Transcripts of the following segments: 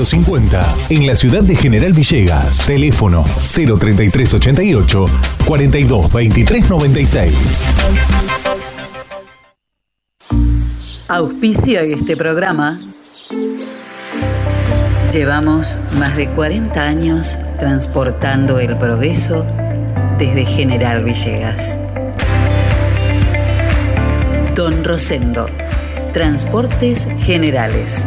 1150. En la ciudad de General Villegas. Teléfono 03388 42 23 96. Auspicia este programa. Llevamos más de 40 años transportando el progreso desde General Villegas. Don Rosendo, Transportes Generales.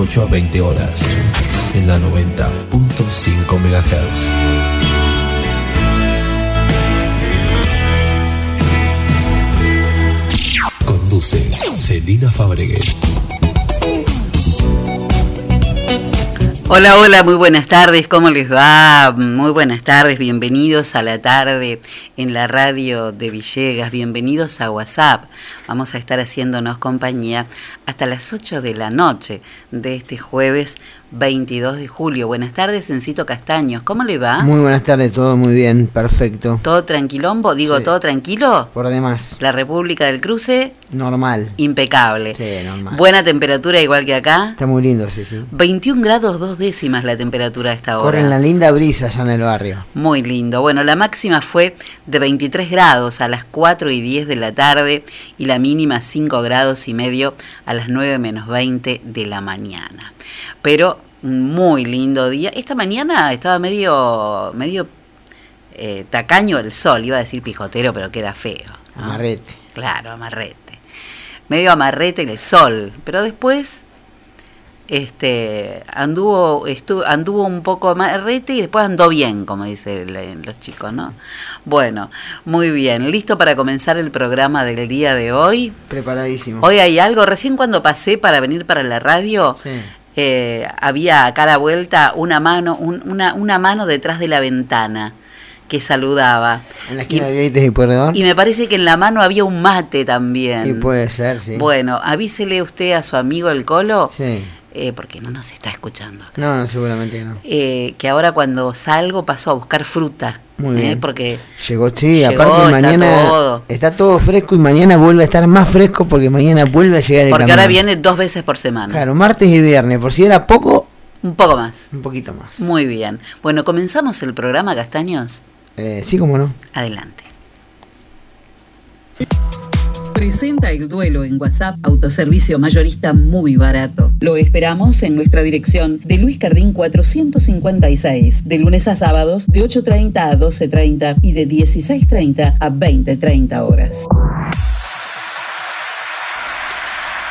18 a 20 horas, en la 90.5 MHz. Conduce Celina Fabregues. Hola, hola, muy buenas tardes, ¿cómo les va? Muy buenas tardes, bienvenidos a la tarde en la radio de Villegas, bienvenidos a WhatsApp. Vamos a estar haciéndonos compañía hasta las 8 de la noche de este jueves 22 de julio. Buenas tardes, Encito Castaños, ¿cómo le va? Muy buenas tardes, todo muy bien, perfecto. ¿Todo tranquilombo? Digo, Sí. ¿todo tranquilo? Por demás, La República del Cruce, normal. impecable. Sí, normal. Buena temperatura igual que acá. Está muy lindo, sí, sí. 21 grados dos décimas la temperatura a esta hora. Corren la linda brisa allá en el barrio. Muy lindo. Bueno, la máxima fue de 23 grados a las 4 y 10 de la tarde y la mínima 5 grados y medio a las 9 menos 20 de la mañana. Pero muy lindo día. Esta mañana estaba medio, medio eh, tacaño el sol, iba a decir pijotero, pero queda feo. ¿no? Amarrete. Claro, amarrete. Medio amarrete el sol, pero después este anduvo estu- anduvo un poco amarrete y después andó bien, como dicen los chicos, ¿no? Bueno, muy bien, listo para comenzar el programa del día de hoy. Preparadísimo. Hoy hay algo, recién cuando pasé para venir para la radio, Sí. eh, había acá a la vuelta una mano, un- una, una mano detrás de la ventana que saludaba. En la Y- esquina de Vieites y Pueyrredón. y me parece que en la mano había un mate también. Y puede ser, sí. Bueno, avísele usted a su amigo el Colo, Sí. Eh, porque no nos está escuchando. No, no, seguramente que no. eh, que ahora cuando salgo paso a buscar fruta. Muy eh, bien. Porque Llegó, sí, Llegó, aparte está mañana todo. está todo fresco y mañana vuelve a estar más fresco porque mañana vuelve a llegar el porque ahora viene dos veces por semana. Claro, martes y viernes, por si era poco, Un poco más. un poquito más. Muy bien. Bueno, comenzamos el programa, Castaños. Eh, sí, como no. Adelante. Presenta el duelo en WhatsApp, autoservicio mayorista muy barato. Lo esperamos en nuestra dirección de Luis Cardín 456, de lunes a sábados de 8.30 a 12.30 y de 16.30 a 20.30 horas.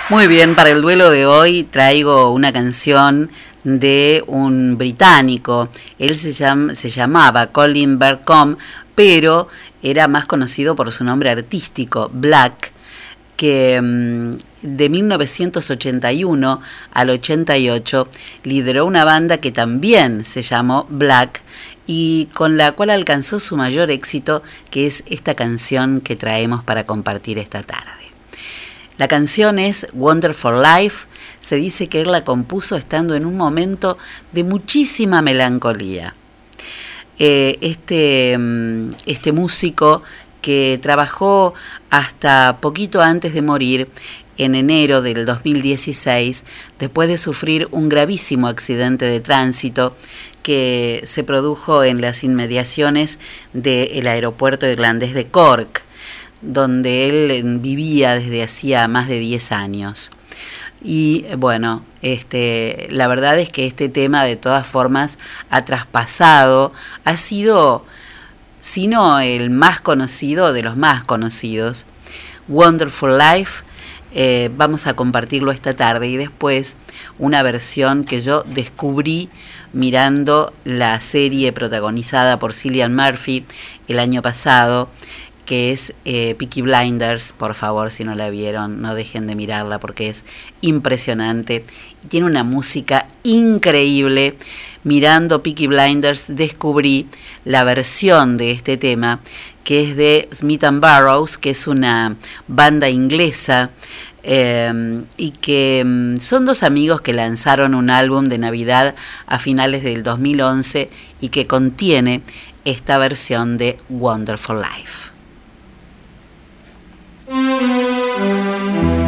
Muy bien, para el duelo de hoy traigo una canción de un británico. Él se, llamaba Colin Bercombe, pero era más conocido por su nombre artístico, Black, que mm, de 1981 al 88 lideró una banda que también se llamó Black y con la cual alcanzó su mayor éxito, que es esta canción que traemos para compartir esta tarde. La canción es Wonderful Life, se dice que él la compuso estando en un momento de muchísima melancolía. Eh, este, mm, este músico que trabajó hasta poquito antes de morir en enero del 2016, después de sufrir un gravísimo accidente de tránsito que se produjo en las inmediaciones del aeropuerto irlandés de Cork, donde él vivía desde hacía más de 10 años. Y bueno, este, la verdad es que este tema de todas formas ha traspasado, ha sido, si no el más conocido de los más conocidos. Wonderful Life, eh, vamos a compartirlo esta tarde y después una versión que yo descubrí mirando la serie protagonizada por Cillian Murphy el año pasado que es eh, Blinders, por favor, si no la vieron, no dejen de mirarla porque es impresionante. Tiene una música increíble. Mirando Peaky Blinders descubrí la versión de este tema que es de Smith and Barrows, que es una banda inglesa eh, y que mm, son dos amigos que lanzaron un álbum de Navidad a finales del 2011 y que contiene esta versión de Wonderful Life. Música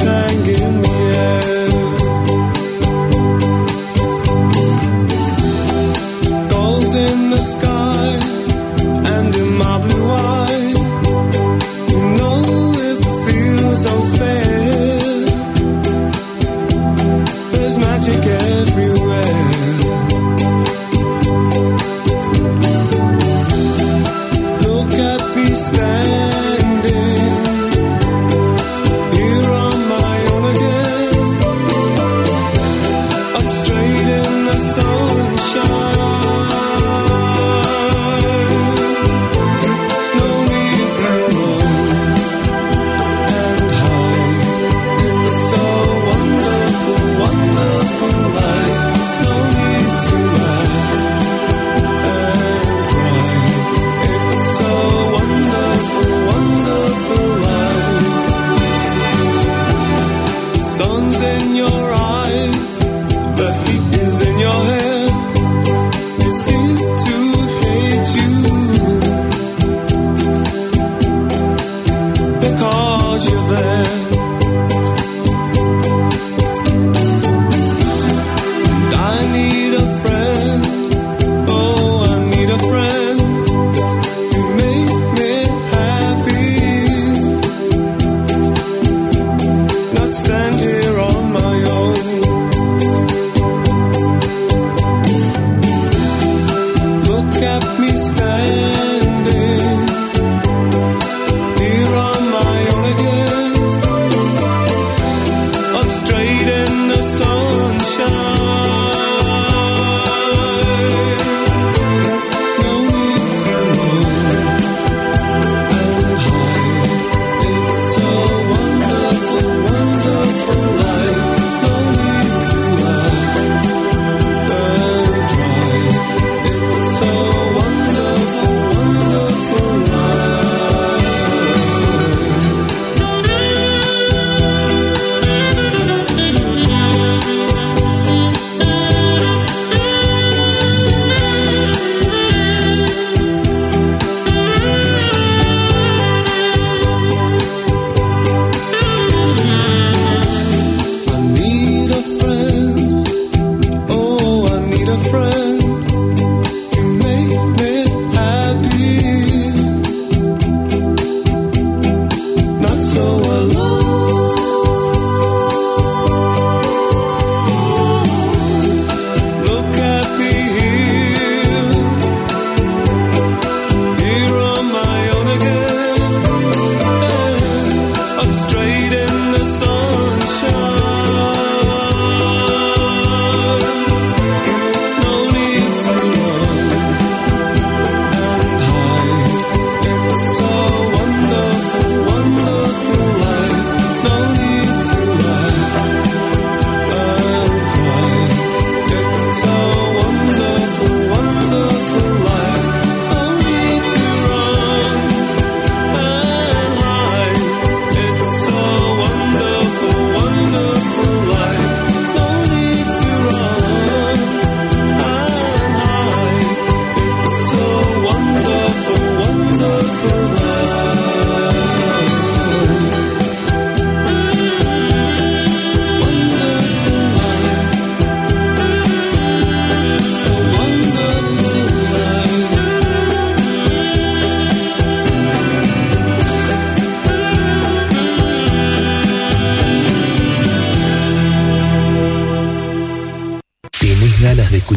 sang in the air.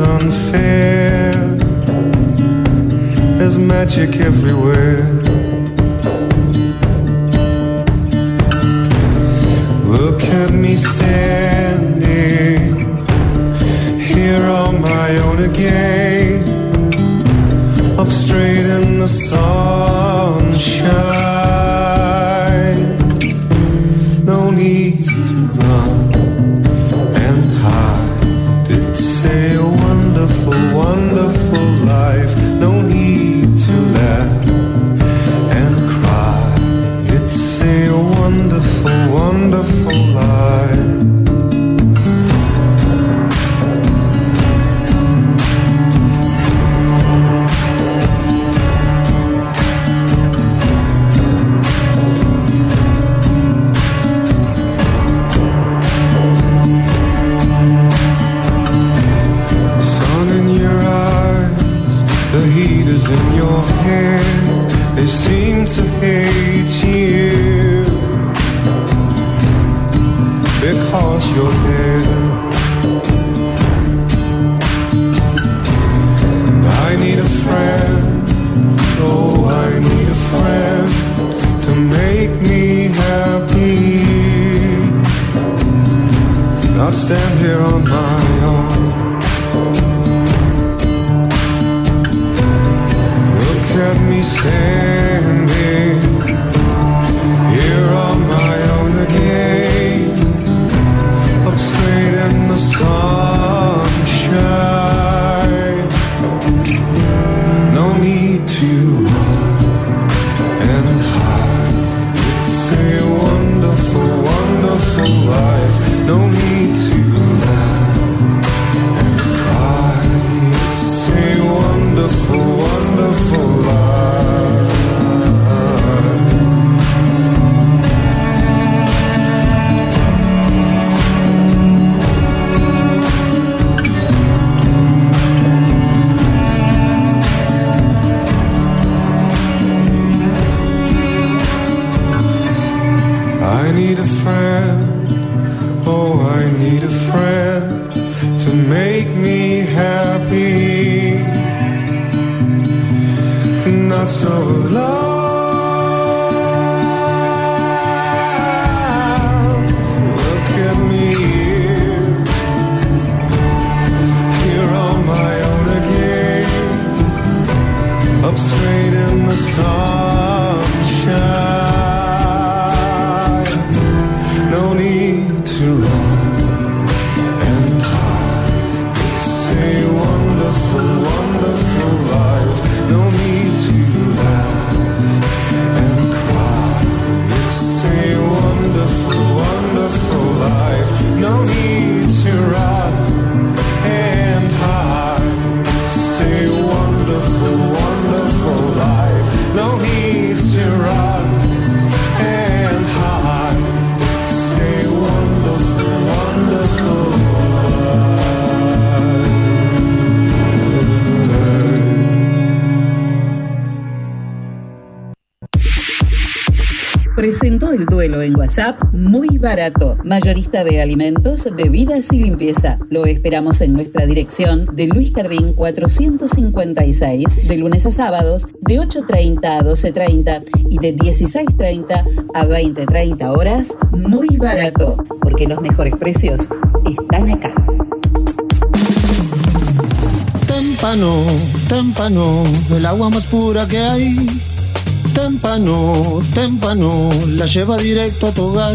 unfair. There's magic everywhere. Look at me standing here on my own again. Up straight in the sun. so long. mayorista de alimentos, bebidas y limpieza. Lo esperamos en nuestra dirección de Luis Cardín 456, de lunes a sábados, de 8.30 a 12.30 y de 16.30 a 20.30 horas, muy barato, porque los mejores precios están acá. Témpano, témpano, el agua más pura que hay. Témpano, témpano, la lleva directo a tu hogar.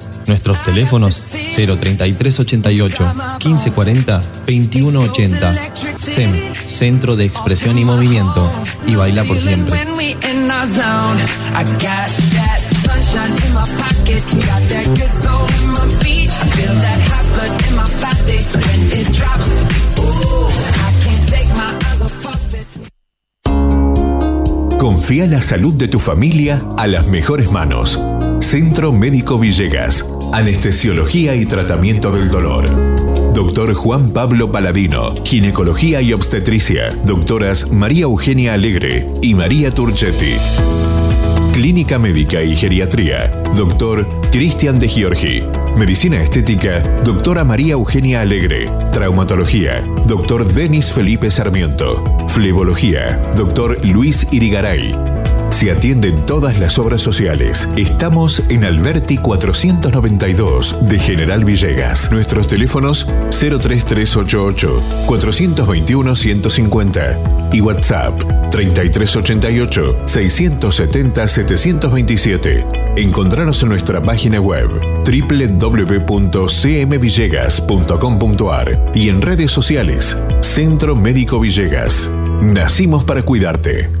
Nuestros teléfonos 03388 1540 2180. SEM, Centro de Expresión y Movimiento. Y baila por siempre. Confía la salud de tu familia a las mejores manos. Centro Médico Villegas. Anestesiología y tratamiento del dolor. Doctor Juan Pablo Paladino, Ginecología y Obstetricia. Doctoras María Eugenia Alegre y María Turchetti. Clínica Médica y Geriatría. Doctor Cristian de Giorgi. Medicina Estética. Doctora María Eugenia Alegre. Traumatología. Doctor Denis Felipe Sarmiento. Flebología. Doctor Luis Irigaray. Se atienden todas las obras sociales. Estamos en Alberti 492 de General Villegas. Nuestros teléfonos 03388 421 150 y WhatsApp 3388 670 727. Encontranos en nuestra página web www.cmvillegas.com.ar y en redes sociales Centro Médico Villegas. Nacimos para cuidarte.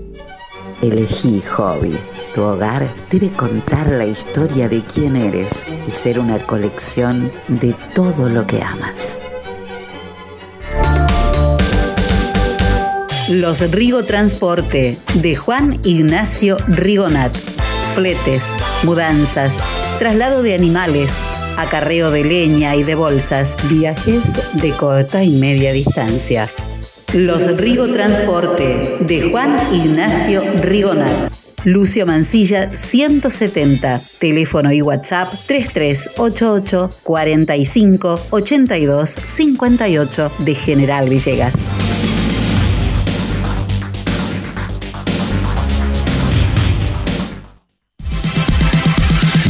Elegí Hobby. Tu hogar debe contar la historia de quién eres y ser una colección de todo lo que amas. Los Rigo Transporte de Juan Ignacio Rigonat. Fletes, mudanzas, traslado de animales, acarreo de leña y de bolsas, viajes de corta y media distancia. Los Rigo Transporte de Juan Ignacio Rigonat. Lucio Mancilla 170, teléfono y WhatsApp 3388 45 82 58 de General Villegas.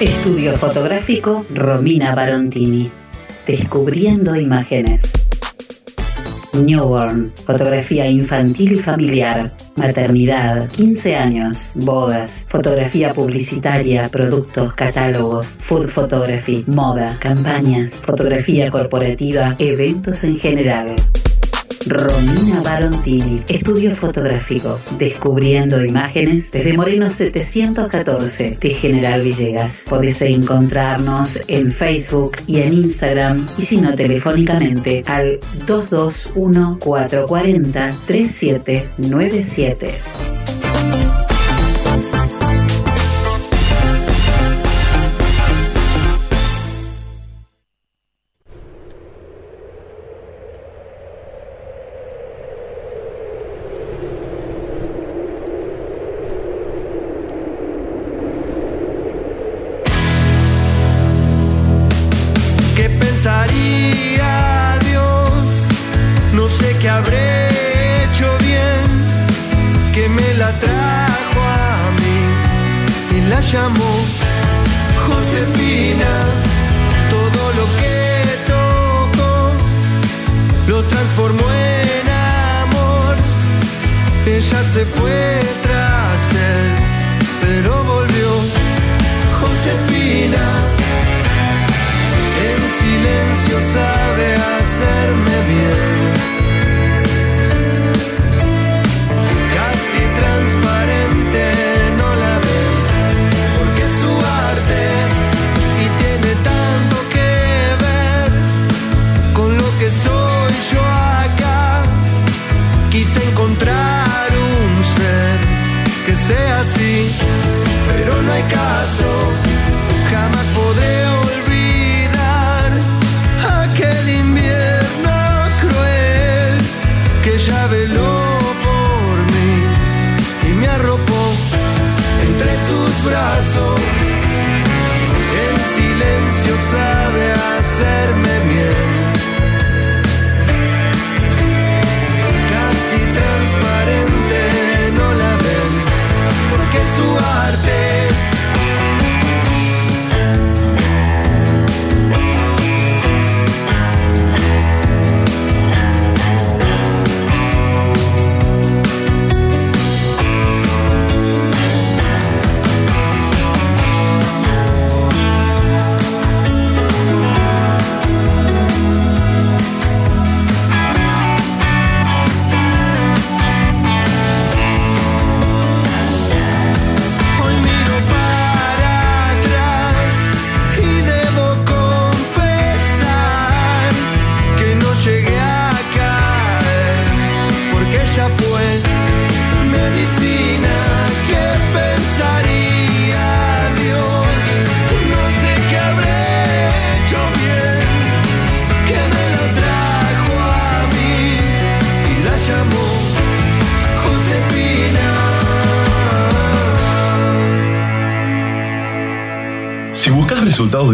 Estudio fotográfico Romina Barontini. Descubriendo imágenes. Newborn, fotografía infantil y familiar, maternidad, 15 años, bodas, fotografía publicitaria, productos, catálogos, food photography, moda, campañas, fotografía corporativa, eventos en general. Romina Barontini, estudio fotográfico, descubriendo imágenes desde Moreno 714 de General Villegas. Podés encontrarnos en Facebook y en Instagram y si no telefónicamente al 221 440 3797.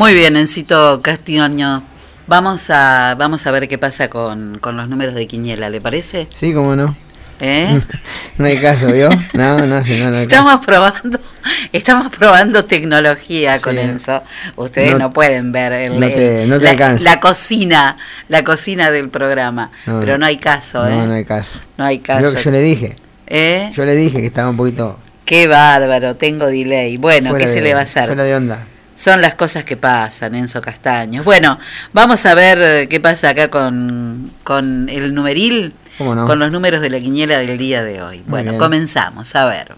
Muy bien, Encito Castiño. Vamos a, vamos a ver qué pasa con, con los números de Quiniela, ¿le parece? Sí, cómo no. ¿Eh? No hay caso, ¿vio? No, no, no, no hay caso. Estamos probando, estamos probando tecnología con Sí. eso. Ustedes no, No- pueden ver el- te- el- la, cocina, la cocina del programa. Pero no. hay caso, ¿eh? No, no hay caso. No hay caso. Yo, yo le dije, ¿Eh? yo le dije que estaba un poquito Qué bárbaro, tengo delay. Bueno, fuera ¿qué se le va a hacer? Fuera de onda. Son las cosas que pasan, Enzo Castaños. Bueno, vamos a ver eh, qué pasa acá con, con el numeril, con los números de la quiniela del día de hoy. bueno, bien. comenzamos, a ver.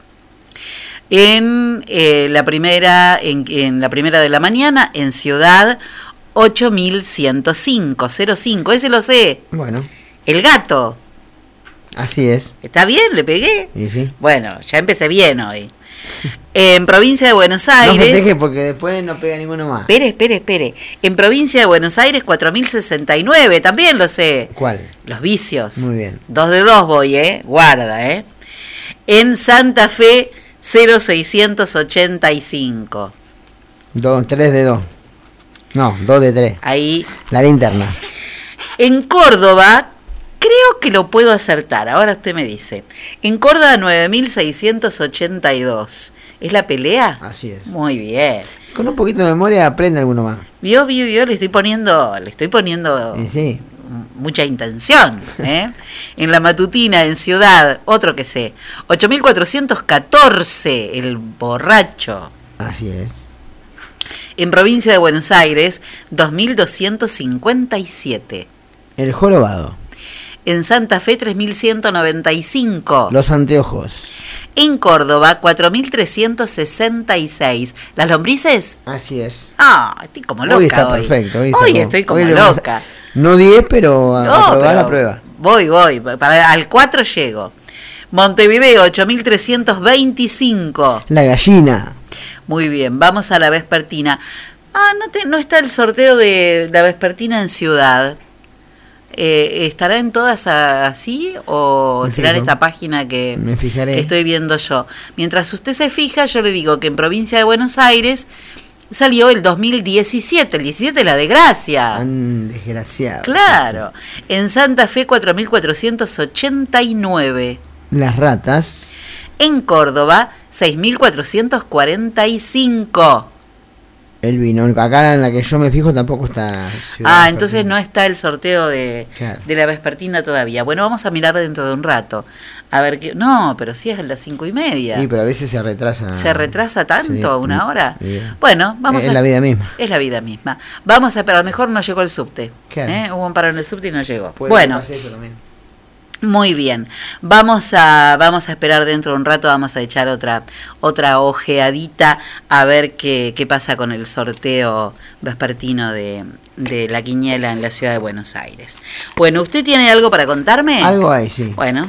En eh, la primera, en, en la primera de la mañana, en Ciudad 8105, 05, ese lo sé. Bueno, El gato. así es. ¿Está bien? ¿Le pegué? Y sí. Bueno, ya empecé bien hoy. En provincia de Buenos No Aires. festeje porque después no pega ninguno más. Espere, espere, espere. En provincia de Buenos Aires, 4069, también lo sé. ¿Cuál? Los vicios. Muy bien. Dos de dos voy, ¿eh? Guarda, ¿eh? En Santa Fe, 0685. Dos, tres de dos. No, dos de tres. Ahí. La linterna. En Córdoba, creo que lo puedo acertar. Ahora usted me dice. En Córdoba, 9682. ¿Es la pelea? Así es. Muy bien. Con un poquito de memoria aprende alguno más. Vio, vio, vio, le estoy poniendo, le estoy poniendo sí. mucha intención. ¿eh? en la matutina, en Ciudad, otro que sé, 8414, el borracho. Así es. En provincia de Buenos Aires, 2257. El jorobado. En Santa Fe, 3195. Los anteojos. En Córdoba, 4366. ¿Las lombrices? Así es. Ah, estoy como loca. hoy está hoy. perfecto. Hoy, estoy como Hoy a- loca. No 10, pero a, No, a probar pero la prueba. Voy, voy. Para, al 4 llego. Montevideo, 8325. La gallina. Muy bien, vamos a la vespertina. Ah, no, te, no está el sorteo de la vespertina en Ciudad. Eh, ¿Estará en todas así o será en esta página que, Me fijaré. que estoy viendo yo? Mientras usted se fija, yo le digo que en provincia de Buenos Aires salió el 2017, el 17 la de Gracia. Tan desgraciado. Claro. En Santa Fe 4489. Las ratas. En Córdoba 6445. El vino. Acá en la que yo me fijo tampoco está. Ciudad Ah, Vespertina. entonces no está el sorteo de, Claro. de la vespertina todavía. Bueno, vamos a mirar dentro de un rato. A ver qué. No, pero sí es a las cinco y media. Sí, pero a veces se retrasa. ¿Se retrasa tanto? Sí. ¿Una hora? Sí. Bueno, vamos Es a. la vida misma. Es la vida misma. Vamos a, pero a lo mejor no llegó el subte. Claro. ¿eh? Hubo un paro en el subte y no llegó. Puede bueno, eso también. Muy bien. Vamos a, vamos a esperar dentro de un rato, vamos a echar otra, otra ojeadita a ver qué, qué pasa con el sorteo vespertino de, de la quiniela en la ciudad de Buenos Aires. Bueno, ¿usted tiene algo para contarme? Algo hay, sí. Bueno,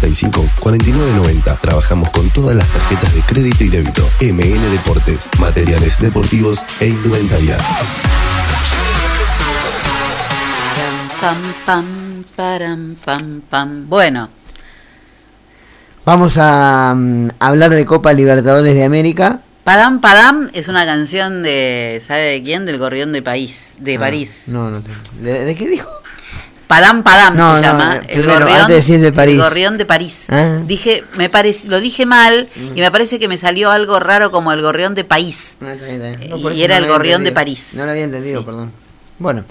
4990. Trabajamos con todas las tarjetas de crédito y débito. MN Deportes, materiales deportivos e indumentaria. Pam, pam, param, pam, pam. Bueno, Vamos a mm, hablar de Copa Libertadores de América. Padam Padam es una canción de, ¿sabe de quién? Del Gorrión de París, de Ah, París. No, no. te- ¿De, de qué dijo? Padam Padam No, se no, llama. eh, el primero, gorrión, antes de París. El gorrión de París. Ah. Dije, me parece, lo dije mal y me parece que me salió algo raro como el gorrión de París. Ah, está bien, está bien. No, Y era el gorrión de. París. No lo había entendido, perdón. Bueno,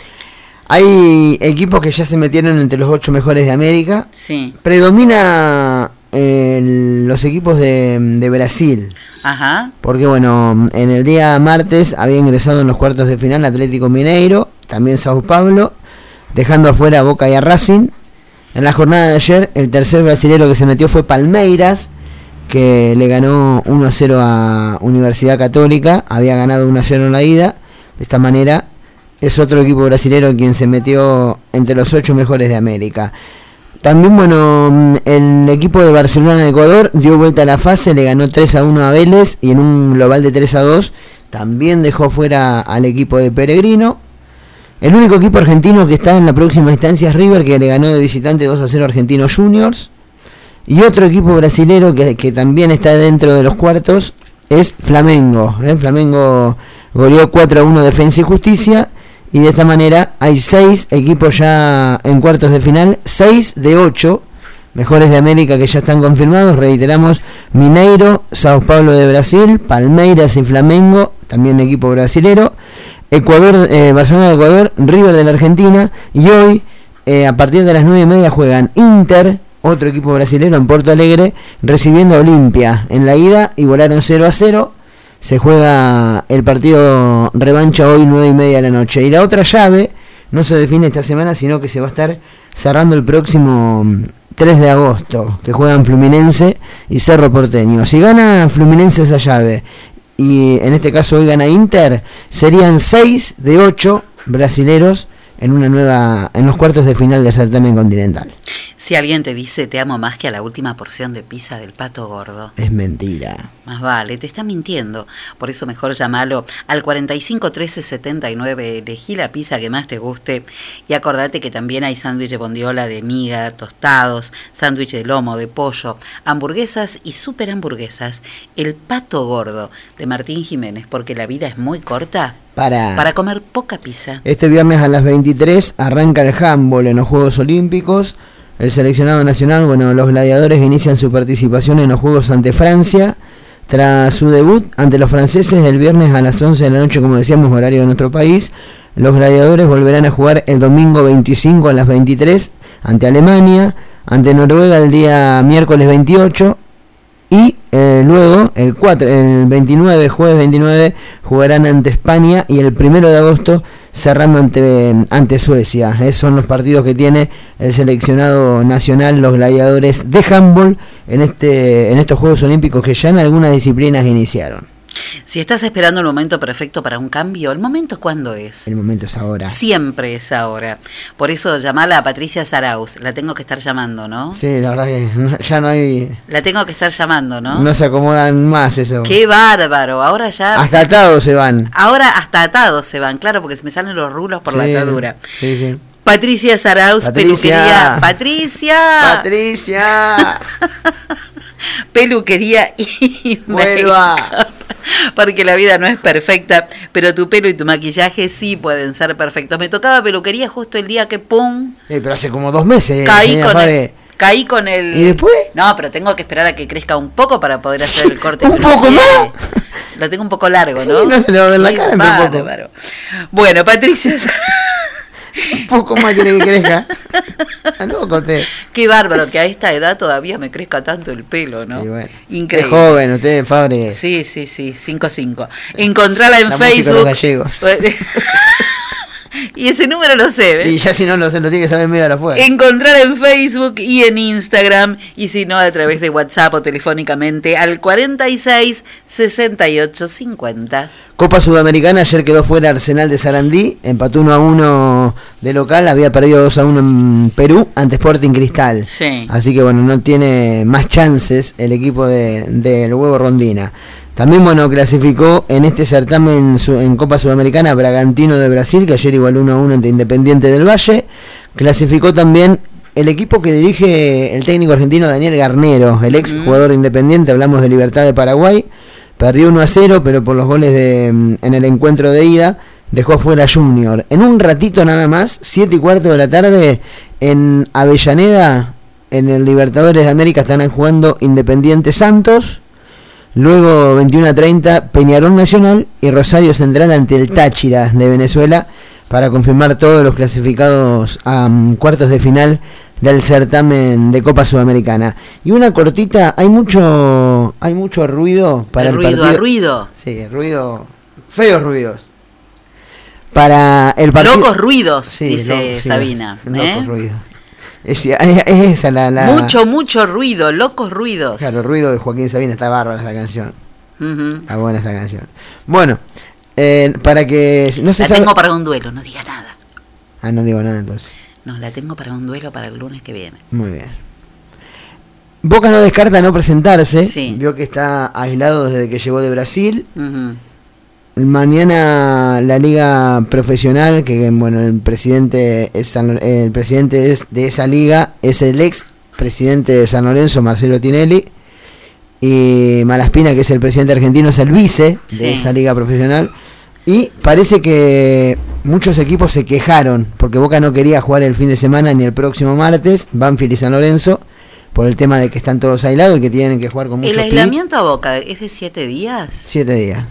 hay equipos que ya se metieron entre los ocho mejores de América. Sí. Predomina el- los equipos de, de Brasil. Ajá. Porque bueno, en el día martes había ingresado en los cuartos de final Atlético Mineiro, también Sao Paulo, dejando afuera a Boca y a Racing. En la jornada de ayer, el tercer brasilero que se metió fue Palmeiras, que le ganó 1 a 0 a Universidad Católica, había ganado 1 a 0 en la ida. De esta manera, es otro equipo brasilero quien se metió entre los ocho mejores de América. También, bueno, el equipo de Barcelona de Ecuador dio vuelta a la fase, le ganó 3 a 1 a Vélez y en un global de 3 a 2 también dejó fuera al equipo de Peregrino. El único equipo argentino que está en la próxima instancia es River, que le ganó de visitante 2 a 0 a Argentinos Juniors. Y otro equipo brasilero que, que también está dentro de los cuartos es Flamengo. ¿eh? Flamengo goleó 4 a 1 Defensa y Justicia. Y de esta manera hay 6 equipos ya en cuartos de final, 6 de 8 mejores de América que ya están confirmados. Reiteramos, Mineiro, Sao Paulo de Brasil, Palmeiras y Flamengo, también equipo brasilero. Ecuador, eh, Barcelona de Ecuador, River de la Argentina. Y hoy, eh, a partir de las 9 y media, juegan Inter, otro equipo brasilero en Porto Alegre, recibiendo a Olimpia en la ida y volaron 0 a 0. Se juega el partido revancha hoy 9 y media de la noche. Y la otra llave no se define esta semana, sino que se va a estar cerrando el próximo 3 de agosto, que juegan Fluminense y Cerro Porteño. Si gana Fluminense esa llave y en este caso hoy gana Inter, serían 6 de 8 brasileros en una nueva en los cuartos de final del certamen continental. Si alguien te dice te amo más que a la última porción de pizza del pato gordo, Es mentira. más vale, te está mintiendo. Por eso mejor llamalo al 45 13 79, elegí la pizza que más te guste y acordate que también hay sándwich de bondiola de miga, tostados, sándwich de lomo, de pollo, hamburguesas y super hamburguesas. El pato gordo de Martín Jiménez, porque la vida es muy corta Para, para comer poca pizza. Este viernes a las 23 arranca el handball en los Juegos Olímpicos. El seleccionado nacional, bueno, los gladiadores inician su participación en los Juegos ante Francia. Tras su debut ante los franceses el viernes a las 11 de la noche, como decíamos, horario de nuestro país, los gladiadores volverán a jugar el domingo 25 a las 23 ante Alemania, ante Noruega el día miércoles 28 y eh, luego el 4, el 29, jueves 29, jugarán ante España y el primero de agosto cerrando ante, ante Suecia. Esos son los partidos que tiene el seleccionado nacional, los gladiadores de handball en, este, en estos Juegos Olímpicos que ya en algunas disciplinas iniciaron. Si estás esperando el momento perfecto para un cambio, ¿el momento cuándo es? El momento es ahora. Siempre es ahora. Por eso llamala a Patricia Saraus. La tengo que estar llamando, ¿no? Sí, la verdad que no- ya no hay... La tengo que estar llamando, ¿no? No se acomodan más eso. Qué bárbaro. Ahora ya. Hasta atados se van. Ahora hasta atados se van, claro, porque se me salen los rulos por Sí, la atadura. Sí, sí. Patricia Saraus, Patricia. peluquería. Patricia. Patricia. peluquería y Vuelva. Porque la vida no es perfecta, pero tu pelo y tu maquillaje sí pueden ser perfectos. Me tocaba peluquería justo el día que pum, Eh, pero hace como dos meses. caí con el, caí con el ¿Y después? No, pero tengo que esperar a que crezca un poco para poder hacer el corte. ¿Un poco más? Lo tengo un poco largo, ¿no? Sí, no se le va a ver la cara un poco. Bueno, Patricia, Un poco más quiere que crezca. Loco usted. qué bárbaro que a esta edad todavía me crezca tanto el pelo, ¿no? Qué Increíble. joven usted, Fabre. Sí, sí, sí, 5-5. Encontrala en La Facebook. los gallegos. y ese número lo sé, ¿ves? Y ya si no, lo, lo tiene que saber medio de la fuerza. Encontrar en Facebook y en Instagram, y si no, a través de WhatsApp o telefónicamente al 46 68 50. Copa Sudamericana, ayer quedó fuera Arsenal de Sarandí, empató 1 a 1 de local, había perdido 2 a 1 en Perú ante Sporting Cristal. Sí. Así que bueno, no tiene más chances el equipo de- del huevo Rondina. También bueno, clasificó en este certamen en Copa Sudamericana Bragantino de Brasil, que ayer igualó 1 a 1 ante Independiente del Valle. Clasificó también el equipo que dirige el técnico argentino Daniel Garnero, el ex jugador de Independiente, hablamos de Libertad de Paraguay. Perdió 1 a 0, pero por los goles de, mm, en el encuentro de ida dejó afuera a Junior. En un ratito nada más, 7 y cuarto de la tarde, en Avellaneda, en el Libertadores de América, están jugando Independiente Santos. Luego 21 a 30, Peñarol Nacional y Rosario Central ante el Táchira de Venezuela para confirmar todos los clasificados a mm, cuartos de final del certamen de Copa Sudamericana. Y una cortita, hay mucho hay mucho ruido para el, ruido partido. a ruido. Sí, ruido, feos ruidos. Para el partido. Locos ruidos, Sí, dice lo- sí, Sabina. Locos ¿eh? ruidos. Es, es- es esa la, la- Mucho, mucho ruido, locos ruidos. Claro, el ruido de Joaquín Sabina está bárbara esa canción. Está buena esa canción. Bueno, eh, para que no se La sabe. tengo para un duelo, no diga nada. Ah, no digo nada entonces. No, la tengo para un duelo para el lunes que viene. Muy bien. Boca no descarta no presentarse. Sí. Vio que está aislado desde que llegó de Brasil. Ujú. Mañana la liga profesional, que bueno, el presidente es San- el presidente es de esa liga es el ex presidente de San Lorenzo, Marcelo Tinelli, y Malaspina, que es el presidente argentino, es el vice Sí. de esa liga profesional. Y parece que muchos equipos se quejaron porque Boca no quería jugar el fin de semana ni el próximo martes, Banfield y San Lorenzo, por el tema de que están todos aislados y que tienen que jugar con muchos ¿El aislamiento a Boca es de siete días? Siete días.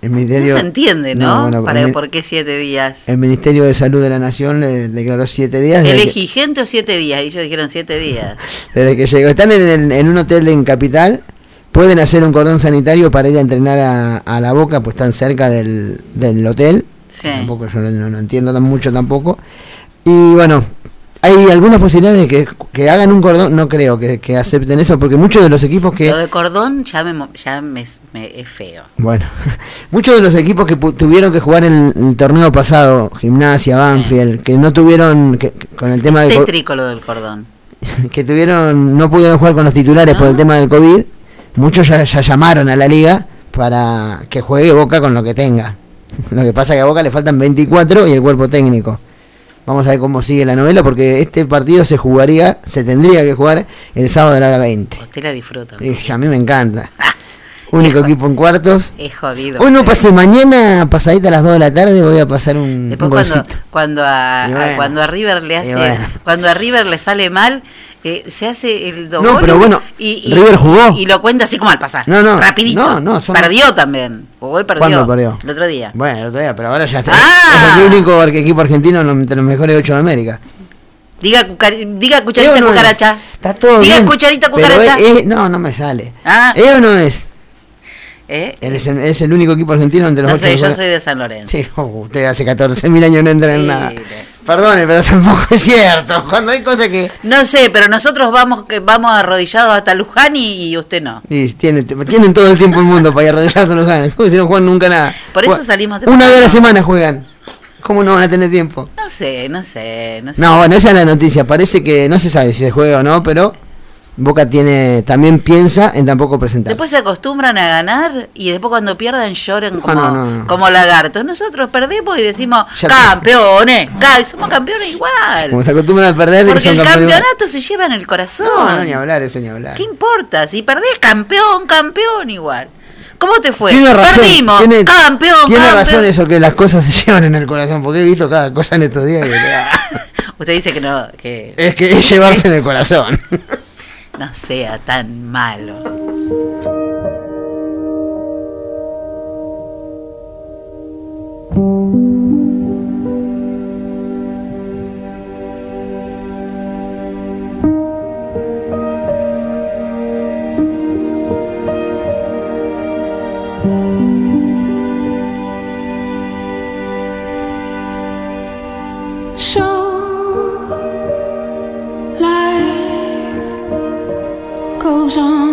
El No ministerio, se entiende, ¿no? bueno, Para, el, ¿Por qué siete días? el Ministerio de Salud de la Nación le declaró siete días. ¿El Desde que, exigente o siete días? Ellos dijeron siete días. desde que llegó. Están en, el- en un hotel en Capital. Pueden hacer un cordón sanitario para ir a entrenar a, a la boca, pues están cerca del, del hotel. Sí. Tampoco yo no, no- no entiendo tan mucho tampoco. Y bueno, hay algunas posibilidades de que, que hagan un cordón. No creo que, que acepten eso, porque muchos de los equipos que. Lo de cordón ya me, ya me, me- es feo. Bueno, muchos de los equipos que tuvieron que jugar en el, el torneo pasado, Gimnasia, Banfield, que no tuvieron, que, con el tema de co- Tétrico lo del cordón. que tuvieron, no pudieron jugar con los titulares por el tema del COVID, muchos ya, ya llamaron a la liga para que juegue Boca con lo que tenga. Lo que pasa es que a Boca le faltan 24 y el cuerpo técnico. Vamos a ver cómo sigue la novela porque este partido se jugaría, se tendría que jugar el sábado de la hora 20. Usted la disfruta. Y a mí me encanta. Único equipo en cuartos. Es jodido. Hoy no usted. pasé mañana, pasadita a las 2 de la tarde, voy a pasar un, Después un cuando, golcito. cuando, a, Y a- bueno. cuando a River le hace, bueno. cuando a River le sale mal, eh, se hace el doble. No, pero bueno, River jugó. Y lo cuenta así como al pasar. No, no, Rapidito. no, no, son- perdió también. Jugó y perdió. ¿Cuándo perdió? El otro día. Bueno, el otro día, pero ahora ya está. Ah. Es el único equipo argentino no- entre los mejores 8 de América. Diga, cucar- diga cucharita no es. cucaracha. Está todo Diga bien. cucharita cucaracha. es- es- no, no me sale. Ah. ¿Eo no es? ¿Eh? Él es, el, es el único equipo argentino entre los No sé, yo soy de San Lorenzo. Sí, oh, usted hace 14.000 años no entra en nada. Perdone, pero tampoco es cierto. Cuando hay cosas que... No sé, pero nosotros vamos que vamos arrodillados hasta Luján y, y usted no. Y tienen, tienen todo el tiempo el mundo para ir a arrodillar a. Como si no juegan nunca nada. Por eso Jue- salimos de Una vez a la semana juegan. ¿Cómo no van a tener tiempo? No sé, no sé, no sé. No, bueno, esa es la noticia. Parece que no se sabe si se juega o no, pero Boca tiene también piensa en tampoco presentar. Después se acostumbran a ganar y después cuando pierdan lloran como, no, no, no. como lagartos. Nosotros perdemos y decimos Ya- campeones, ca- somos campeones igual. Como se acostumbran a perder, que Porque son el campeones. campeonato se lleva en el corazón. No, no, ni hablar, eso ni hablar. ¿Qué importa? Si perdés campeón, campeón igual. ¿Cómo te fue? Tiene razón. Perdimos, tiene, campeón, tiene campeón. razón eso que las cosas se llevan en el corazón, porque he visto cada cosa en estos días. y- Usted dice que no, que es que es llevarse en el corazón. no sea tan malo. Goes.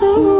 The room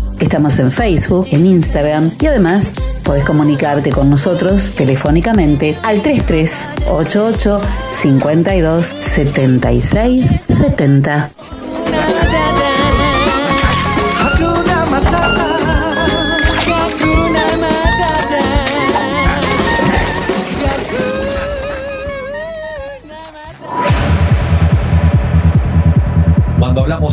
Estamos en Facebook, en Instagram y además podés comunicarte con nosotros telefónicamente al 3388 52 76 70.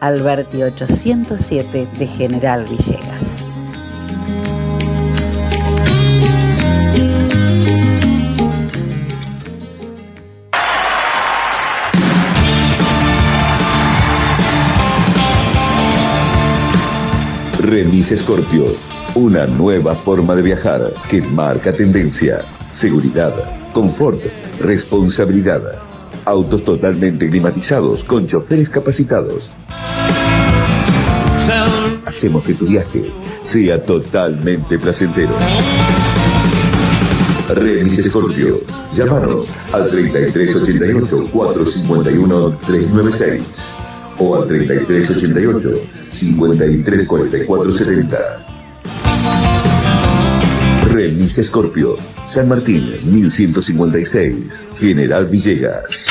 Alberti 807 de General Villegas. Remis Scorpio, una nueva forma de viajar que marca tendencia, seguridad, confort, responsabilidad. Autos totalmente climatizados con choferes capacitados. Hacemos que tu viaje sea totalmente placentero. Remis Scorpio, llámanos al 3388 451 396 o al 3388 534470. Remis Scorpio, San Martín 1156, General Villegas.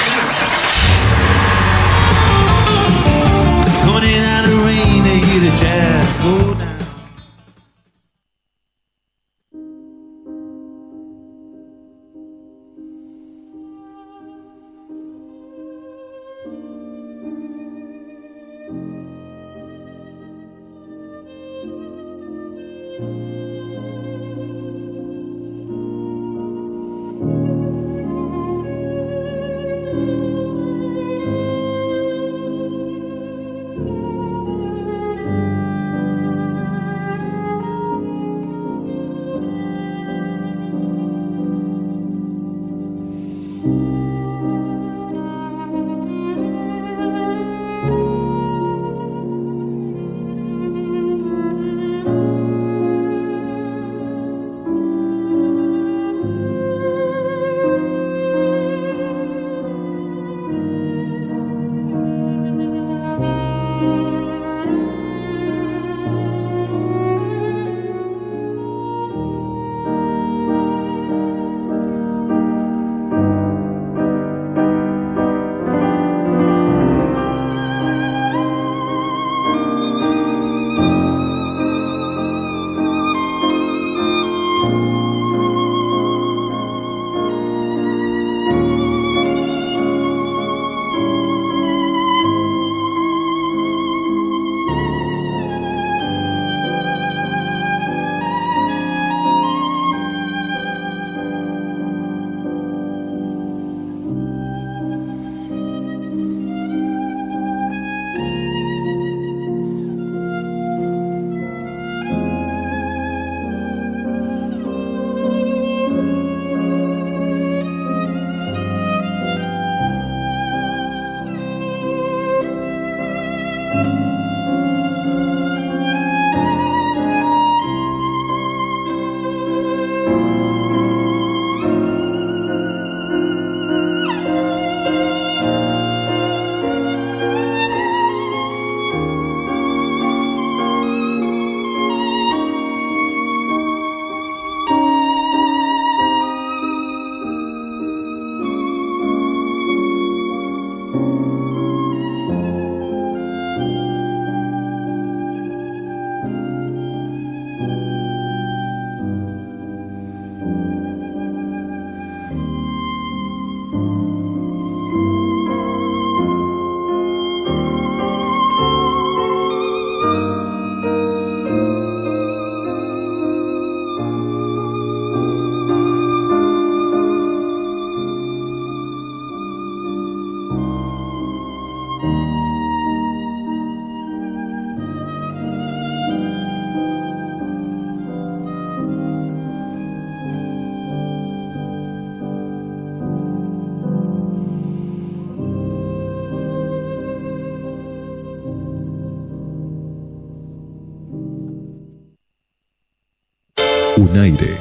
Aire,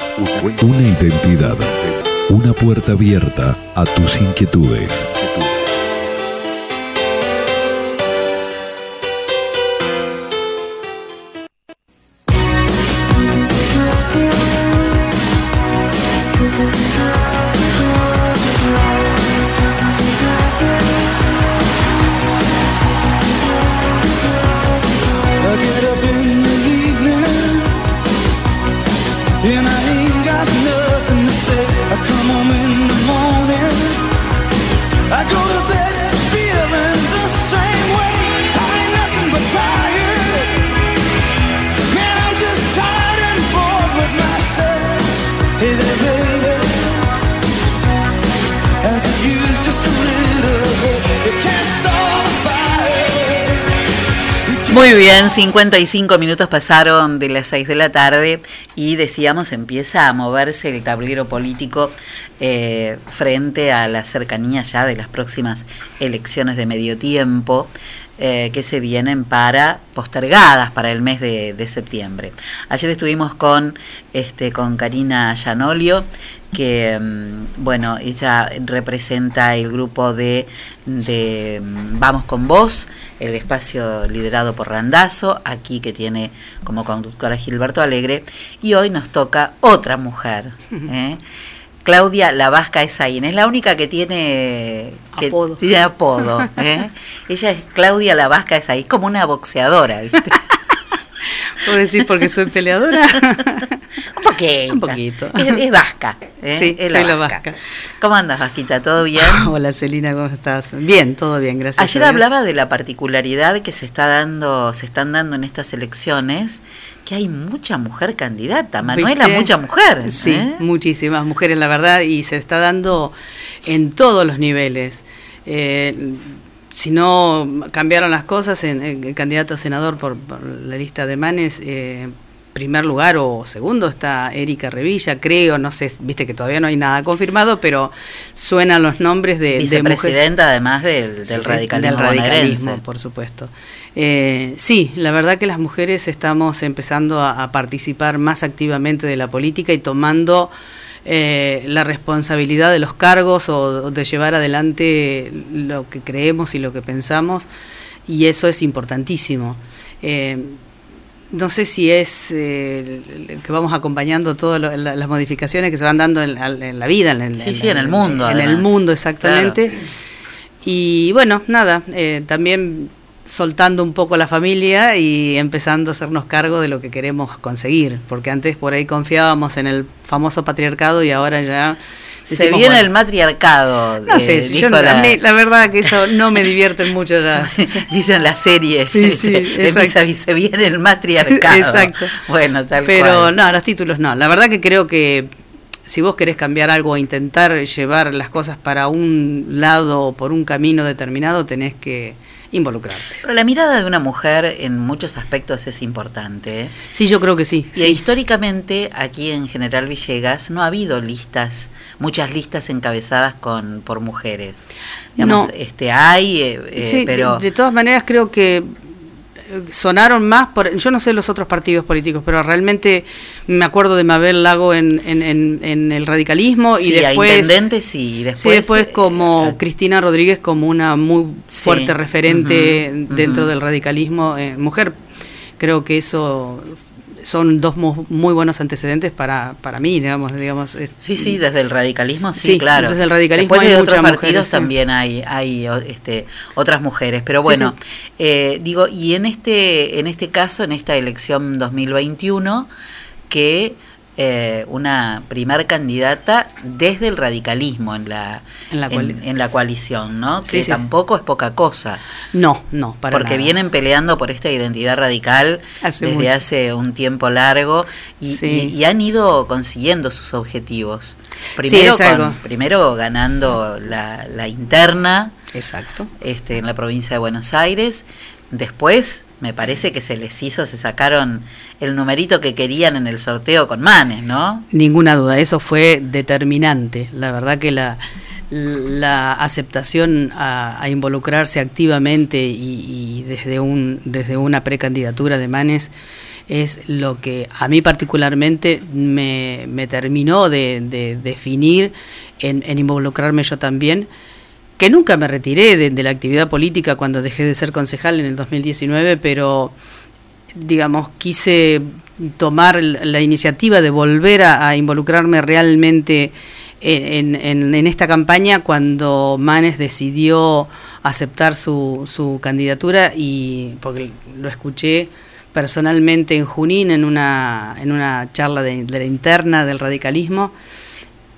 una identidad, una puerta abierta a tus inquietudes. 55 minutos pasaron de las 6 de la tarde y decíamos empieza a moverse el tablero político eh, frente a la cercanía ya de las próximas elecciones de medio tiempo eh, que se vienen para postergadas para el mes de, de septiembre. Ayer estuvimos con este con Karina Yanolio que mm, bueno, ella representa el grupo de, de mm, Vamos con Vos, el espacio liderado por Randazo, aquí que tiene como conductora Gilberto Alegre, y hoy nos toca otra mujer. ¿eh? Claudia La Vasca Esaín, es la única que tiene, que Apodo. tiene apodo. ¿eh? Ella es Claudia La Vasca Esaín, como una boxeadora, ¿viste? ¿Puedo decir porque soy peleadora? Un poquito. Un poquito. Es, es vasca. ¿eh? Sí, Es soy la vasca. ¿Cómo andas, Vasquita? ¿Todo bien? Hola Celina, ¿cómo estás? Bien, todo bien, gracias. Ayer a Dios. hablaba de la particularidad que se está dando, se están dando en estas elecciones, que hay mucha mujer candidata. Manuela, ¿Viste? mucha mujer. Sí, ¿eh? muchísimas mujeres, la verdad, y se está dando en todos los niveles. Eh, si no cambiaron las cosas, en, en el candidato a senador por, por la lista de Manes, eh, primer lugar o segundo está Erika Revilla, creo, no sé, viste que todavía no hay nada confirmado, pero suenan los nombres de, de. Vicepresidenta, además del, del Sí, sí, radicalismo. del radicalismo, bonaerense. por supuesto. Eh, sí, la verdad que las mujeres estamos empezando a, a participar más activamente de la política y tomando eh, la responsabilidad de los cargos o de llevar adelante lo que creemos y lo que pensamos y eso es importantísimo. Eh, no sé si es eh, que vamos acompañando todas la- las modificaciones que se van dando en, en la vida, en, el- Sí, sí, en el mundo, En el mundo, exactamente. Y bueno, nada, eh, también soltando un poco la familia y empezando a hacernos cargo de lo que queremos conseguir, porque antes por ahí confiábamos en el famoso patriarcado y ahora ya... Se viene bueno, el matriarcado. No eh, sé, si yo, dijo a mí la verdad que eso no me divierte mucho. La, Dicen las series. Sí, sí, de exacto. vis a vis, se viene el matriarcado. Exacto. Bueno, tal Pero cual. no, los títulos no. La verdad que creo que si vos querés cambiar algo o intentar llevar las cosas para un lado o por un camino determinado, tenés que involucrarte. Pero la mirada de una mujer en muchos aspectos es importante. ¿eh? Sí, yo creo que sí. Y sí. históricamente aquí en General Villegas no ha habido listas, muchas listas encabezadas con por mujeres. Digamos, No. este hay, eh, eh, Sí, pero de, todas maneras creo que sonaron más por yo no sé los otros partidos políticos pero realmente me acuerdo de Mabel Lago en, en, en- en el radicalismo y Sí, a después intendente sí, y después, sí, después eh, como Cristina Rodríguez como una muy Sí. fuerte referente dentro del radicalismo eh, mujer creo que eso son dos mu- muy buenos antecedentes para, para mí digamos digamos Sí, sí, desde el radicalismo, sí, Sí, claro. desde el radicalismo Después hay de otros partidos mujeres, sí. también hay, hay este, otras mujeres. Pero Sí, bueno, eh, digo, y en este, en este caso, en esta elección 2021, que eh, una primer candidata desde el radicalismo en la, En la coali- en, en la coalición, ¿no? Sí, que sí. tampoco es poca cosa. no no para porque nada. vienen peleando por esta identidad radical Hace desde mucho. hace un tiempo largo y, Sí. y- y han ido consiguiendo sus objetivos. Primero, es algo. con- primero ganando la, la interna exacto este, en la provincia de Buenos Aires. Después, me parece que se les hizo, se sacaron el numerito que querían en el sorteo con Manes, ¿no? Ninguna duda, eso fue determinante. La verdad que la, la aceptación a, involucrarse activamente y, desde, un, desde una precandidatura de Manes es lo que a mí particularmente me, me terminó de, de definir en involucrarme yo también que nunca me retiré de, la actividad política cuando dejé de ser concejal en el 2019, pero digamos, quise tomar la iniciativa de volver a, involucrarme realmente en, en, esta campaña cuando Manes decidió aceptar su, su candidatura y porque lo escuché personalmente en Junín en una, en una charla de la interna del radicalismo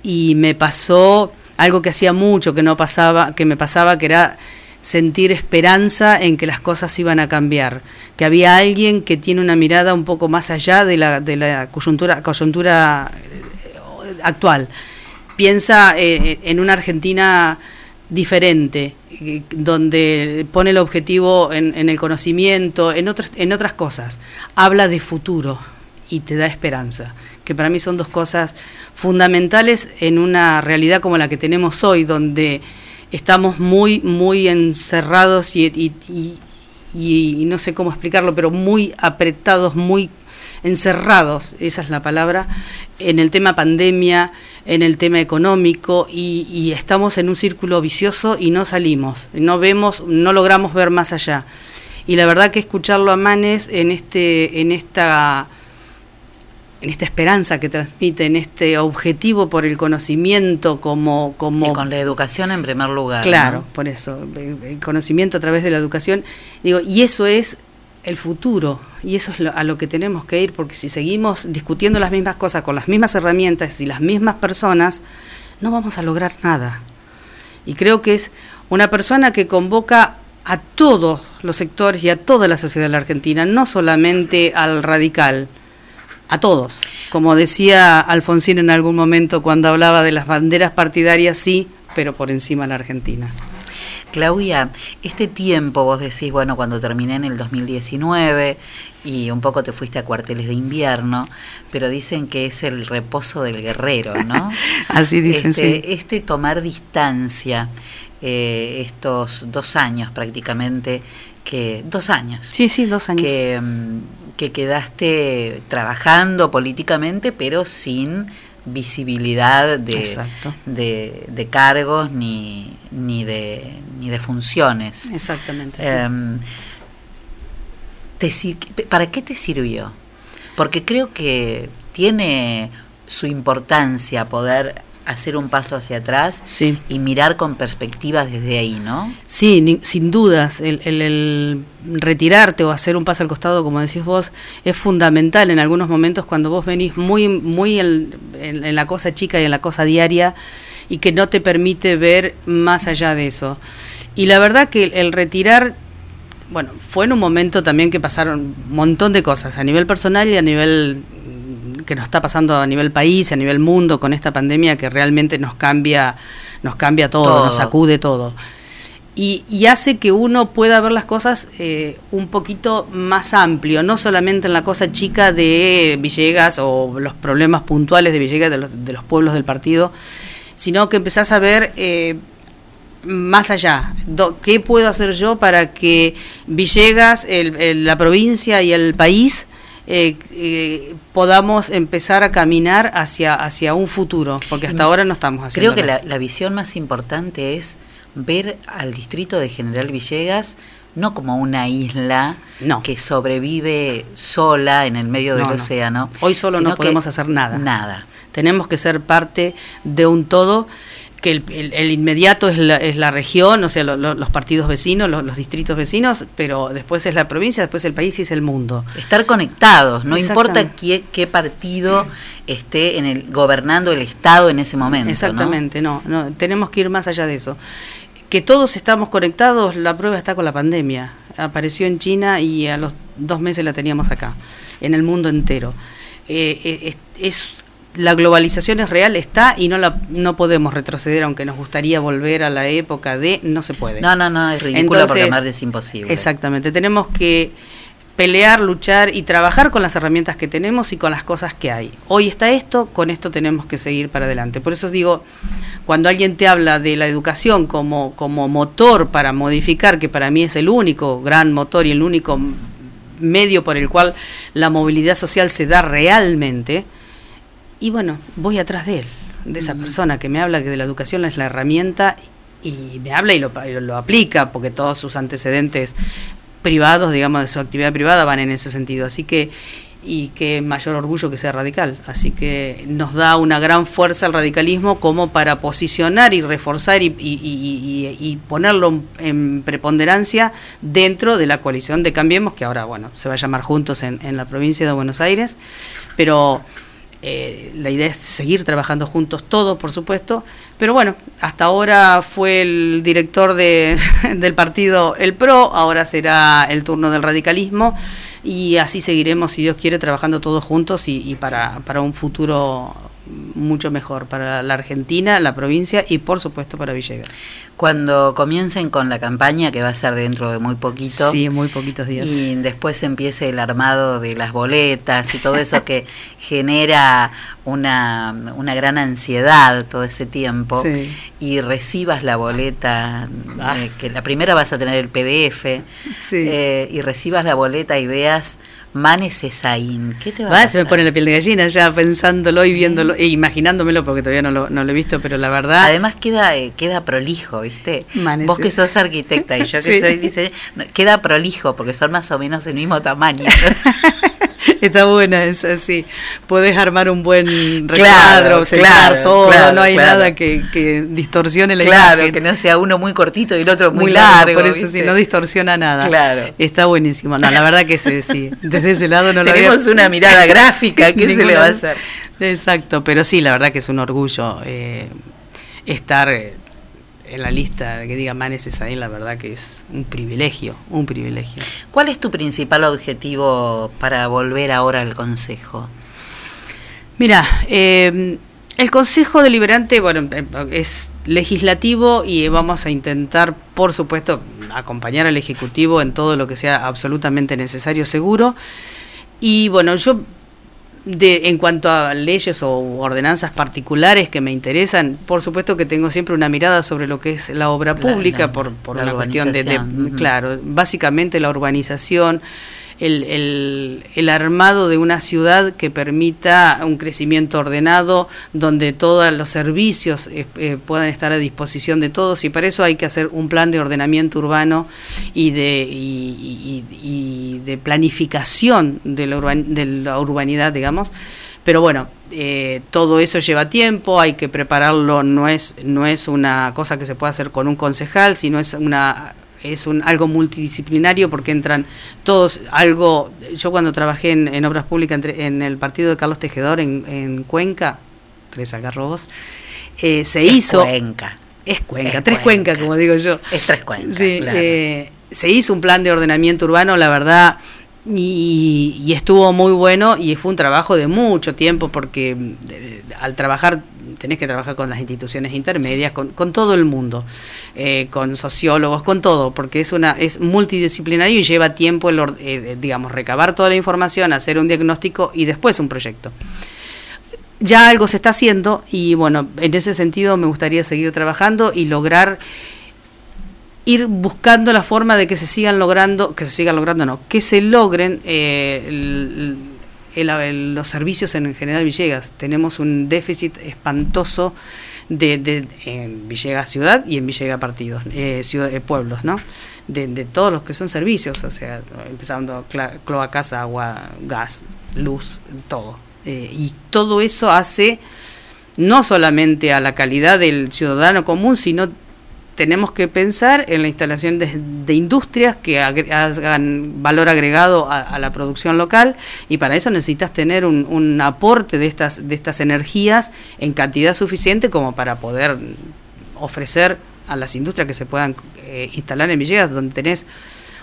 y me pasó algo que hacía mucho que no pasaba, que me pasaba, que era sentir esperanza en que las cosas iban a cambiar, que había alguien que tiene una mirada un poco más allá de la, la coyuntura, coyuntura actual. Piensa eh, en una Argentina diferente, eh, donde pone el objetivo en, en el conocimiento, en otras, en otras cosas. Habla de futuro y te da esperanza que para mí son dos cosas fundamentales en una realidad como la que tenemos hoy, donde estamos muy, muy encerrados y, no sé cómo explicarlo, pero muy apretados, muy encerrados, esa es la palabra, en el tema pandemia, en el tema económico y, y, estamos en un círculo vicioso y no salimos, no vemos, no logramos ver más allá. Y la verdad que escucharlo a Manes en este, en esta en esta esperanza que transmite, en este objetivo por el conocimiento como... como sí, con la educación en primer lugar. Claro, ¿no? por eso, el conocimiento a través de la educación. Digo, y eso es el futuro, y eso es lo, a lo que tenemos que ir, porque si seguimos discutiendo las mismas cosas con las mismas herramientas y las mismas personas, no vamos a lograr nada. Y creo que es una persona que convoca a todos los sectores y a toda la sociedad de la Argentina, no solamente al radical, a todos. Como decía Alfonsín en algún momento cuando hablaba de las banderas partidarias, sí, pero por encima la Argentina. Claudia, este tiempo vos decís, bueno, cuando terminé en el 2019 y un poco te fuiste a cuarteles de invierno, pero dicen que es el reposo del guerrero, ¿no? Así dicen, este, sí. Este tomar distancia, eh, estos dos años prácticamente, que dos años. Sí, sí, dos años. Que, que quedaste trabajando políticamente, pero sin visibilidad de, de, de, cargos ni, ni, de, ni de funciones. Exactamente. Eh, te, ¿Para qué te sirvió? Porque creo que tiene su importancia poder hacer un paso hacia atrás sí. y mirar con perspectiva desde ahí, ¿no? Sí, ni, sin dudas. El, el, el, retirarte o hacer un paso al costado, como decís vos, es fundamental en algunos momentos cuando vos venís muy, muy en, en, en la cosa chica y en la cosa diaria y que no te permite ver más allá de eso. Y la verdad que el, el retirar bueno, fue en un momento también que pasaron un montón de cosas a nivel personal y a nivel que nos está pasando a nivel país, a nivel mundo con esta pandemia que realmente nos cambia, nos cambia todo, todo. nos sacude todo. Y, y, hace que uno pueda ver las cosas eh, un poquito más amplio, no solamente en la cosa chica de Villegas o los problemas puntuales de Villegas, de los, de los pueblos del partido, sino que empezás a ver eh, más allá. Do, ¿Qué puedo hacer yo para que Villegas, el, el, la provincia y el país eh, eh, podamos empezar a caminar hacia, hacia un futuro, porque hasta ahora no estamos haciendo Creo que la, la, visión más importante es ver al distrito de General Villegas no como una isla no. que sobrevive sola en el medio del no, océano. Hoy solo no podemos hacer nada. Nada. Tenemos que ser parte de un todo que el, el, el, inmediato es la, es la región, o sea, lo, lo, los partidos vecinos, los, los, distritos vecinos, pero después es la provincia, después el país y es el mundo. Estar conectados, no importa qué, qué partido esté en el, gobernando el Estado en ese momento. Exactamente, ¿no? No, no, tenemos que ir más allá de eso. Que todos estamos conectados, la prueba está con la pandemia. Apareció en China y a los dos meses la teníamos acá, en el mundo entero. Eh, es, es la globalización es real, está y no la no podemos retroceder, aunque nos gustaría volver a la época de, no se puede. No, no, no, es ridículo Entonces, porque más es imposible. Exactamente, tenemos que pelear, luchar y trabajar con las herramientas que tenemos y con las cosas que hay. Hoy está esto, con esto tenemos que seguir para adelante. Por eso digo, cuando alguien te habla de la educación como, como motor para modificar, que para mí es el único gran motor y el único medio por el cual la movilidad social se da realmente. Y bueno, voy atrás de él, de esa persona que me habla que de la educación es la herramienta y me habla y lo, y lo aplica, porque todos sus antecedentes privados, digamos, de su actividad privada van en ese sentido. Así que y qué mayor orgullo que sea radical. Así que nos da una gran fuerza el radicalismo como para posicionar y reforzar y, y- y- y- y ponerlo en preponderancia dentro de la coalición de Cambiemos, que ahora, bueno, se va a llamar Juntos en, en la provincia de Buenos Aires, pero eh, la idea es seguir trabajando juntos todos, por supuesto, pero bueno, hasta ahora fue el director de, del partido El PRO, ahora será el turno del radicalismo y así seguiremos, si Dios quiere, trabajando todos juntos y, y para, para un futuro mucho mejor para la Argentina, la provincia y por supuesto para Villegas. Cuando comiencen con la campaña, que va a ser dentro de muy poquito. Sí, muy poquitos días. Y después empiece el armado de las boletas y todo eso que genera una, una gran ansiedad todo ese tiempo. Sí. Y recibas la boleta, Ah. eh, que la primera vas a tener el PDF. Sí. eh, y recibas la boleta y veas Manes Esaín. ¿Qué te va a Va, pasar? se me pone la piel de gallina ya pensándolo y viéndolo e imaginándomelo porque todavía no lo, no lo he visto, pero la verdad... Además queda eh, queda prolijo, ¿viste? Vos que sos arquitecta y yo que Sí. soy dice, queda prolijo porque son más o menos el mismo tamaño. Está buena esa, sí. Podés armar un buen recuadro, claro, todo, claro, no hay claro. nada que, que distorsione la claro, imagen. que no sea uno muy cortito y el otro muy, Muy largo. largo, por eso ¿viste? sí, no distorsiona nada. Claro. Está buenísimo. No, la verdad que sí, sí. Desde ese lado no lo Tenemos una mirada gráfica, ¿qué se le va a hacer? Exacto, pero sí, la verdad que es un orgullo eh, estar eh, en la lista que diga Manes es ahí, la verdad que es un privilegio, un privilegio. ¿Cuál es tu principal objetivo para volver ahora al Consejo? Mira, eh, el Consejo Deliberante, bueno, eh, es legislativo y vamos a intentar, por supuesto, acompañar al Ejecutivo en todo lo que sea absolutamente necesario, seguro. Y bueno, yo, de, en cuanto a leyes o ordenanzas particulares que me interesan, por supuesto que tengo siempre una mirada sobre lo que es la obra pública, la- por, por la una cuestión de, de- claro, básicamente la urbanización, el, el- el armado de una ciudad que permita un crecimiento ordenado, donde todos los servicios eh, eh, puedan estar a disposición de todos, y para eso hay que hacer un plan de ordenamiento urbano y de, y, de planificación de la, de la urbanidad, digamos. Pero bueno, eh, todo eso lleva tiempo, hay que prepararlo, no es, no es una cosa que se pueda hacer con un concejal, sino es una es un algo multidisciplinario porque entran todos algo yo cuando trabajé en, en obras públicas entre- en el partido de Carlos Tejedor en, en Cuenca tres algarrobos eh, se Es hizo Cuenca. es Cuenca Es tres Cuenca. Como digo yo Es Tres Cuencas, Sí, claro. eh, se hizo un plan de ordenamiento urbano, la verdad, y, y estuvo muy bueno y fue un trabajo de mucho tiempo porque eh, al trabajar tenés que trabajar con las instituciones intermedias, con, con todo el mundo, eh, con sociólogos, con todo, porque es una es multidisciplinario y lleva tiempo, el, or- eh, digamos, recabar toda la información, hacer un diagnóstico y después un proyecto. Ya algo se está haciendo y bueno, en ese sentido me gustaría seguir trabajando y lograr ir buscando la forma de que se sigan logrando, que se sigan logrando, no, que se logren eh, los servicios en General Villegas. Tenemos un déficit espantoso de, de- en Villegas ciudad y en Villegas partidos, eh, ciudad- eh, pueblos, ¿no? De, todos los que son servicios, o sea, empezando cloacas, agua, gas, luz, todo. Eh, y todo eso hace no solamente a la calidad del ciudadano común, sino tenemos que pensar en la instalación de, industrias que hagan valor agregado a, la producción local y para eso necesitas tener un, aporte de estas, de estas energías en cantidad suficiente como para poder ofrecer a las industrias que se puedan eh, instalar en Villegas, donde tenés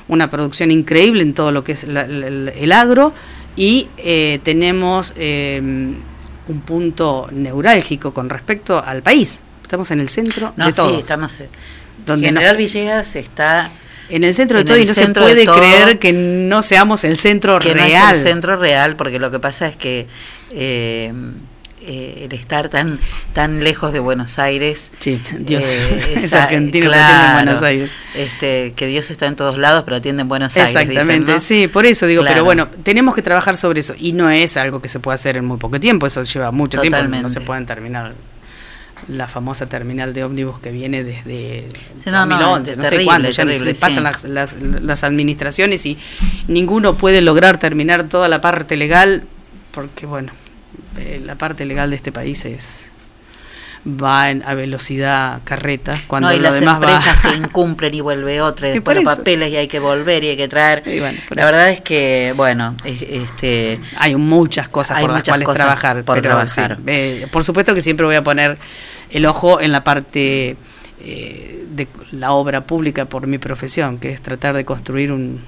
una producción increíble en todo lo que es la- el agro y eh, tenemos eh, un punto neurálgico con respecto al país. Estamos en el centro No, de todo. sí, estamos. eh, Donde General no- Villegas está en el centro de todo y no se puede creer que no seamos el centro que real. no es el centro real, porque lo que pasa es que eh, eh, el estar tan tan lejos de Buenos Aires. Sí, Dios, es argentino que atiende en Buenos Aires. Este, que Dios está en todos lados, pero atiende en Buenos Aires. dicen, Exactamente, ¿no? sí, por eso digo, Claro. pero bueno, tenemos que trabajar sobre eso y no es algo que se puede hacer en muy poco tiempo, eso lleva mucho tiempo, no Totalmente. se pueden terminar la famosa terminal de ómnibus que viene desde Sí, no, no, 2011, no, sé cuándo, ya terrible, se pasan sí. las, las, las administraciones y ninguno puede lograr terminar toda la parte legal porque bueno, eh, la parte legal de este país es va en- a velocidad carreta cuando no, y lo las demás va empresas que incumplen y vuelve otra, y Y después por los papeles y hay que volver y hay que traer. la verdad es que, bueno, es- este hay muchas cosas hay por las cuales trabajar. por pero trabajar. sí, eh, por supuesto que siempre voy a poner el ojo en la parte eh, de la obra pública por mi profesión, que es tratar de construir un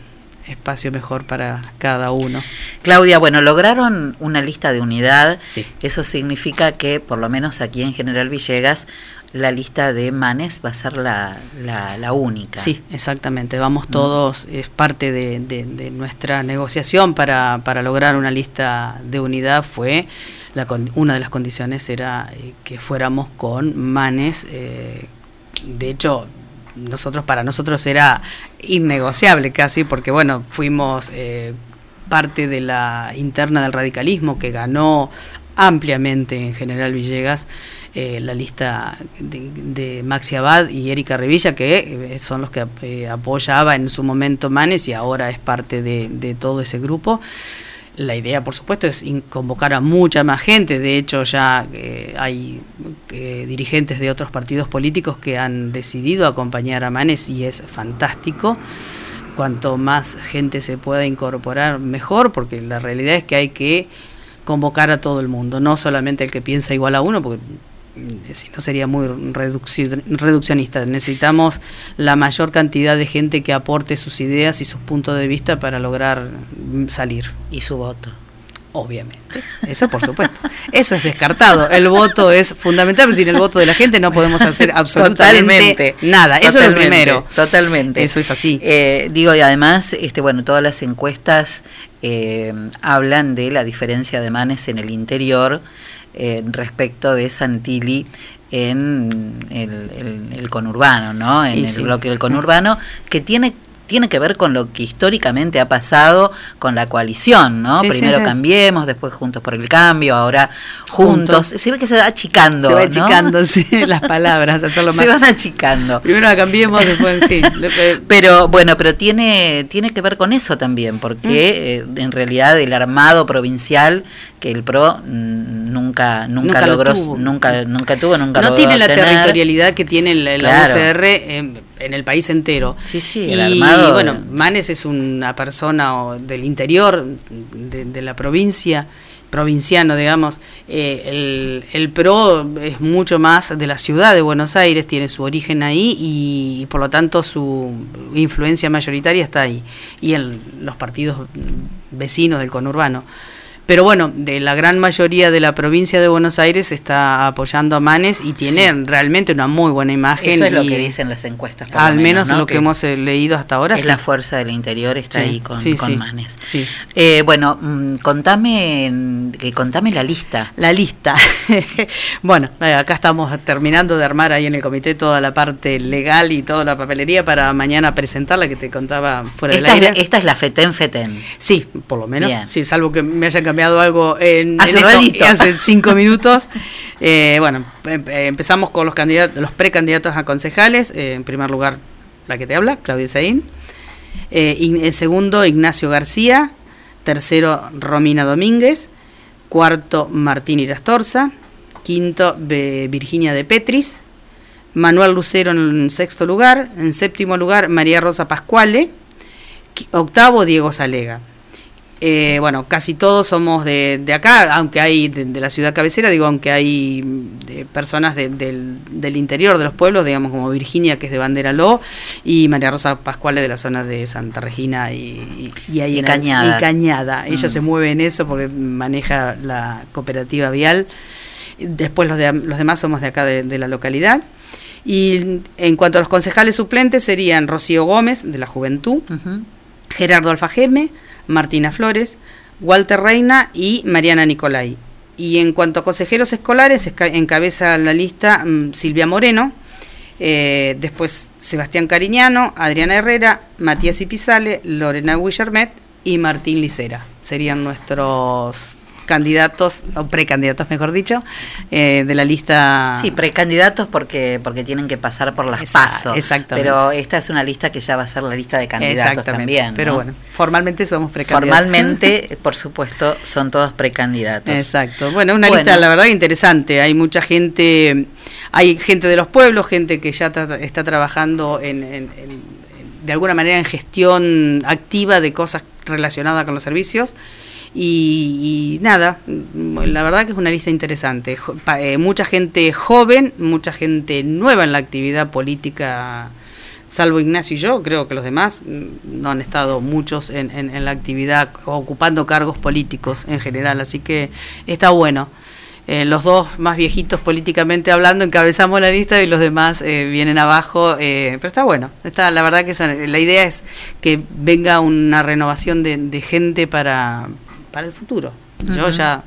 espacio mejor para cada uno. Claudia, bueno, lograron una lista de unidad. Sí. Eso significa que, por lo menos aquí en General Villegas, la lista de manes va a ser la, la, la única. Sí, exactamente. Vamos todos, es parte de, de- de nuestra negociación para, para lograr una lista de unidad. Fue la, una de las condiciones era eh, que fuéramos con manes. eh, de hecho, nosotros para nosotros era innegociable casi, porque bueno, fuimos eh, parte de la interna del radicalismo que ganó ampliamente en General Villegas eh, la lista de, Maxi Abad y Erika Revilla, que eh, son los que eh, apoyaba en su momento Manes y ahora es parte de todo ese grupo. La idea, por supuesto, es convocar a mucha más gente. De hecho, ya eh, hay eh, dirigentes de otros partidos políticos que han decidido acompañar a Manes y es fantástico. Cuanto más gente se pueda incorporar, mejor, porque la realidad es que hay que convocar a todo el mundo, no solamente el que piensa igual a uno, porque si no sería muy reducci- reduccionista. Necesitamos la mayor cantidad de gente que aporte sus ideas y sus puntos de vista para lograr mm, salir. Y su voto. Obviamente, eso por supuesto. Eso es descartado. El voto es fundamental, pero sin el voto de la gente no podemos hacer absolutamente Totalmente. nada. Eso es lo primero. Totalmente. Eso es así. Eh, digo, y además, este, bueno, todas las encuestas eh, hablan de la diferencia de manes en el interior eh, respecto de Santilli en el, el- el conurbano, ¿no? En Y el sí. bloque del conurbano, que tiene tiene que ver con lo que históricamente ha pasado con la coalición, ¿no? Sí, Primero sí. cambiemos, después juntos por el cambio, ahora juntos. Juntos. Se ve que se va achicando. Se va ¿no? achicando, sí, las palabras, hacerlo Se más. van achicando. Primero la cambiemos, después sí. Pero bueno, pero tiene tiene que ver con eso también, porque Mm. eh, en realidad el armado provincial que el PRO mm, nunca nunca, Nunca lo logró, tuvo. nunca nunca tuvo, nunca no tiene la tener. territorialidad que tiene la. UCR en, en el país entero. Sí, sí, y el armado- bueno, Manes es una persona del interior de, de la provincia, provinciano, digamos. Eh, el, el PRO es mucho más de la ciudad de Buenos Aires, tiene su origen ahí y, por lo tanto su influencia mayoritaria está ahí. Y en los partidos vecinos del conurbano. Pero bueno, de la gran mayoría de la provincia de Buenos Aires está apoyando a Manes y tiene realmente una muy buena imagen. Eso es lo que dicen las encuestas. por Al menos ¿no? lo que, hemos eh, leído hasta ahora. es sí. la fuerza del interior está Sí, ahí con, con Manes. Eh, bueno, mm, contame mm, que contame la lista. La lista. bueno, eh, acá estamos terminando de armar ahí en el comité toda la parte legal y toda la papelería para mañana presentarla que te contaba fuera Esta del es, la, aire. esta es la FETEN FETEN. Sí, por lo menos. Bien. Sí, salvo que me hayan cambiado algo en, Hace en esto hace cinco minutos. Eh, bueno, em- empezamos con los candidatos, los precandidatos a concejales. Eh, en primer lugar, la que te habla, Claudia Saín. Eh, in- en segundo, Ignacio García. Tercero, Romina Domínguez. Cuarto, Martín Irastorza. Quinto, Be- Virginia de Petris. Manuel Lucero en sexto lugar. En séptimo lugar, María Rosa Pascuale. Octavo, Diego Salega. Eh, bueno, casi todos somos de, de acá, aunque hay de, de la ciudad cabecera, digo, aunque hay mm, de personas de- del, del interior de los pueblos, digamos como Virginia, que es de Bandera Ló, y María Rosa Pascual de la zona de Santa Regina y, y, y ahí Y Cañada. y Cañada. Ella Mm. se mueve en eso porque maneja la cooperativa vial. Después los, de, los demás somos de acá de, de la localidad. Y en cuanto a los concejales suplentes serían Rocío Gómez, de la Juventud, Gerardo Alfajeme, Martina Flores, Walter Reina y Mariana Nicolai. y en cuanto a consejeros escolares, encabeza la lista mm, Silvia Moreno, eh, después Sebastián Cariñano, Adriana Herrera, Matías Ipizale, Lorena Guillermet y Martín Licera. Serían nuestros candidatos, o precandidatos mejor dicho, eh, de la lista... Sí, precandidatos porque porque tienen que pasar por las pasos. exactamente. Pero esta es una lista que ya va a ser la lista de candidatos también. Pero ¿no? bueno, formalmente somos precandidatos. Formalmente, por supuesto, son todos precandidatos. Exacto. Bueno, una Bueno. lista, la verdad, interesante. Hay mucha gente, hay gente de los pueblos, gente que ya está trabajando en- en- de alguna manera en gestión activa de cosas relacionadas con los servicios. Y, nada, la verdad que es una lista interesante. Eh, mucha gente joven, mucha gente nueva en la actividad política, salvo Ignacio y yo, creo que los demás mm, no han estado muchos en, en- la actividad ocupando cargos políticos en general, así que está bueno. Eh, los dos más viejitos políticamente hablando encabezamos la lista y los demás eh, vienen abajo, eh, pero está bueno. Está, la verdad que son- la idea es que venga una renovación de gente para, para el futuro. Yo Ujú. ya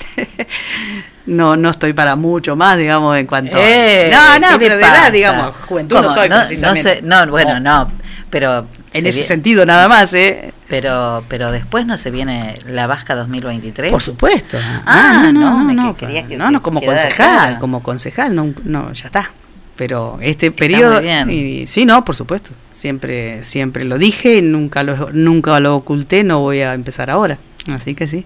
no no estoy para mucho más, digamos, en cuanto Eh, a... No, no, ¿qué le pero de edad, digamos, juventud no ¿Cómo? soy no, precisamente. sé- no, bueno, Oh. no, pero... En se ese sentido nada más, ¿eh? Pero, pero después no se viene la Vasca 2023. Por supuesto. Ah, no, no, me no, que- quería que, no, no, como concejal, como concejal, no, no, ya está. Pero este Está periodo, y- sí, no, por supuesto, siempre, siempre lo dije, nunca lo, nunca lo oculté, no voy a empezar ahora, así que sí.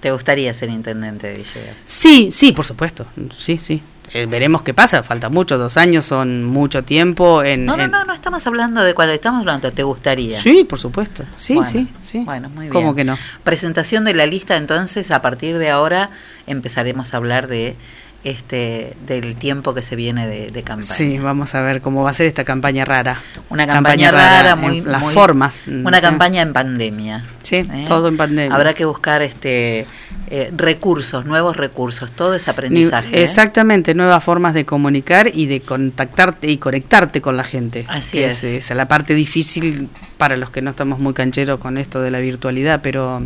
¿Te gustaría ser intendente de Villegas? Sí, sí, por supuesto, sí, sí. Eh, veremos qué pasa, falta mucho, dos años son mucho tiempo en... No, no, en- no, no estamos hablando de cuál, estamos hablando de te gustaría. Sí, por supuesto, sí, Bueno, sí, sí. Bueno, muy bien. ¿Cómo que no? Presentación de la lista, entonces, a partir de ahora empezaremos a hablar de este del tiempo que se viene de, de campaña. Sí, vamos a ver cómo va a ser esta campaña rara. Una campaña, rara, muy en las muy- formas. Una Sí. campaña en pandemia. Sí, ¿eh? todo en pandemia. Habrá que buscar este eh, recursos, nuevos recursos, todo es Ni- aprendizaje. ¿eh? Exactamente, nuevas formas de comunicar y de contactarte y conectarte con la gente. Así que es. Esa es la parte difícil para los que no estamos muy cancheros con esto de la virtualidad, pero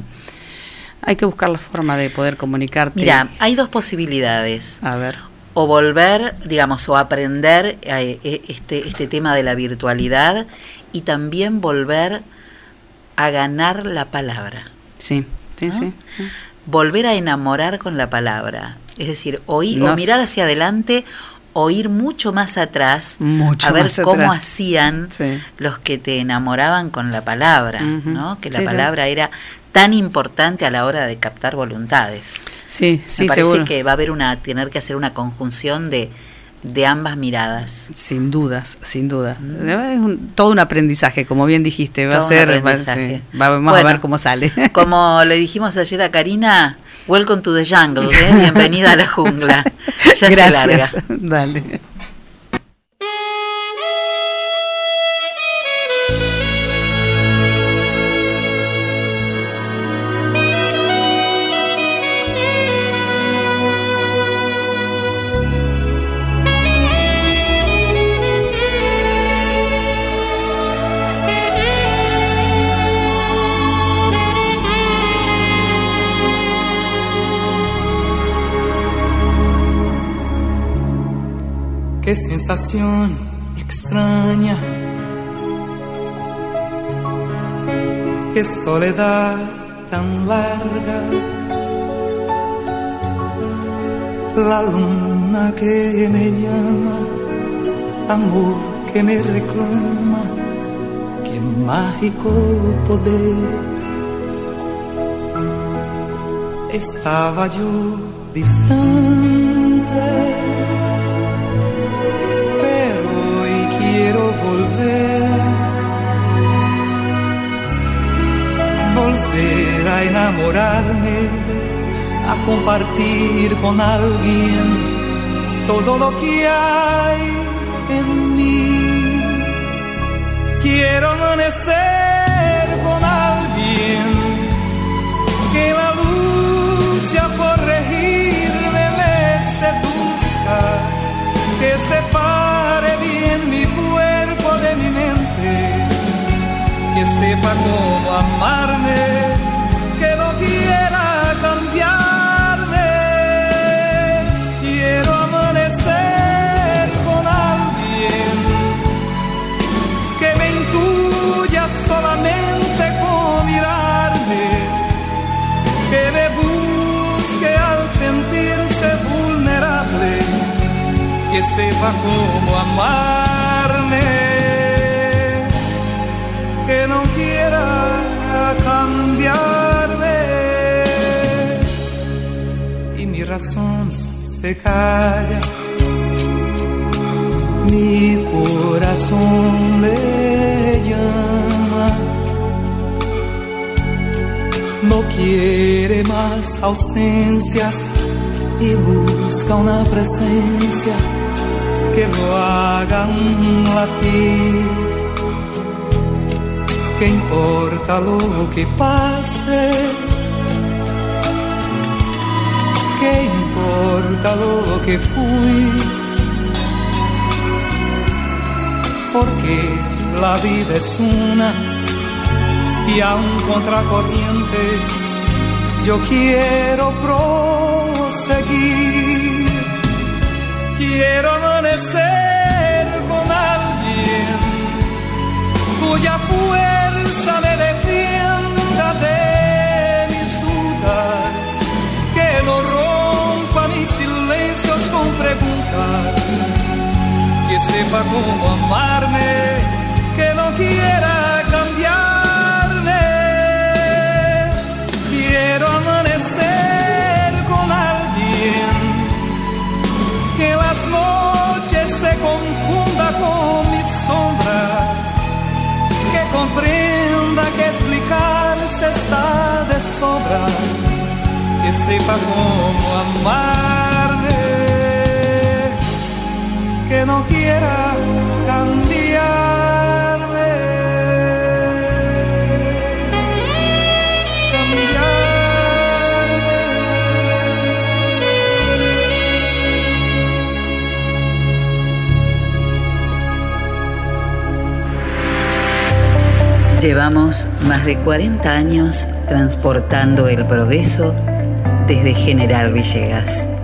hay que buscar la forma de poder comunicarte. Mira, hay dos posibilidades. A ver. O volver, digamos, o aprender eh, eh, este, este tema de la virtualidad y también volver a ganar la palabra. Sí, sí, ¿no? sí. Volver a enamorar con la palabra. Es decir, oír, o mirar hacia adelante o ir mucho más atrás Mucho a ver cómo atrás. hacían Sí. los que te enamoraban con la palabra. ¿no? Que la Sí, sí. palabra era tan importante a la hora de captar voluntades. Sí, sí, Me parece seguro. que va a haber una tener que hacer una conjunción de, de ambas miradas. Sin dudas, sin dudas. Es un- todo un aprendizaje, como bien dijiste. Va Todo a ser. Va, sí, va- vamos Bueno. a ver cómo sale. Como le dijimos ayer a Karina, welcome to the jungle, ¿eh? bienvenida a la jungla. Ya Gracias. se larga. Dale. Qué sensación extraña. Qué soledad tan larga. La luna que me llama, amor que me reclama. Qué mágico poder. Estaba yo distante volver, volver a enamorarme, a compartir con alguien todo lo que hay en mí. Quiero amanecer con alguien que la lucha por regirme me seduzca que separe sepa cómo amarme, que no quiera cambiarme. Quiero amanecer con alguien que me intuya solamente con mirarme, que me busque al sentirse vulnerable, que sepa cómo amar. Cambiarme. Y mi razón se calla, mi corazón le llama. No quiere más ausencias y busca una presencia que lo hagan latir. ¿Qué importa lo que pase? ¿Qué importa lo que fui? Porque la vida es una y a un contracorriente yo quiero proseguir. Quiero amanecer con alguien cuya que sepa cómo amarme, que no quiera cambiarme. Quiero amanecer con alguien que las noches se confunda con mi sombra, que comprenda que explicarse está de sobra, que sepa cómo amarme, cambiarme. Llevamos más de 40 años transportando el progreso desde General Villegas.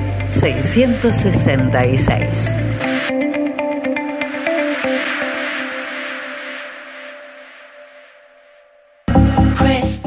666.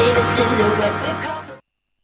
faded to the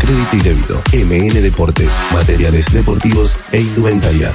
crédito y débito. MN Deportes, materiales deportivos e indumentaria.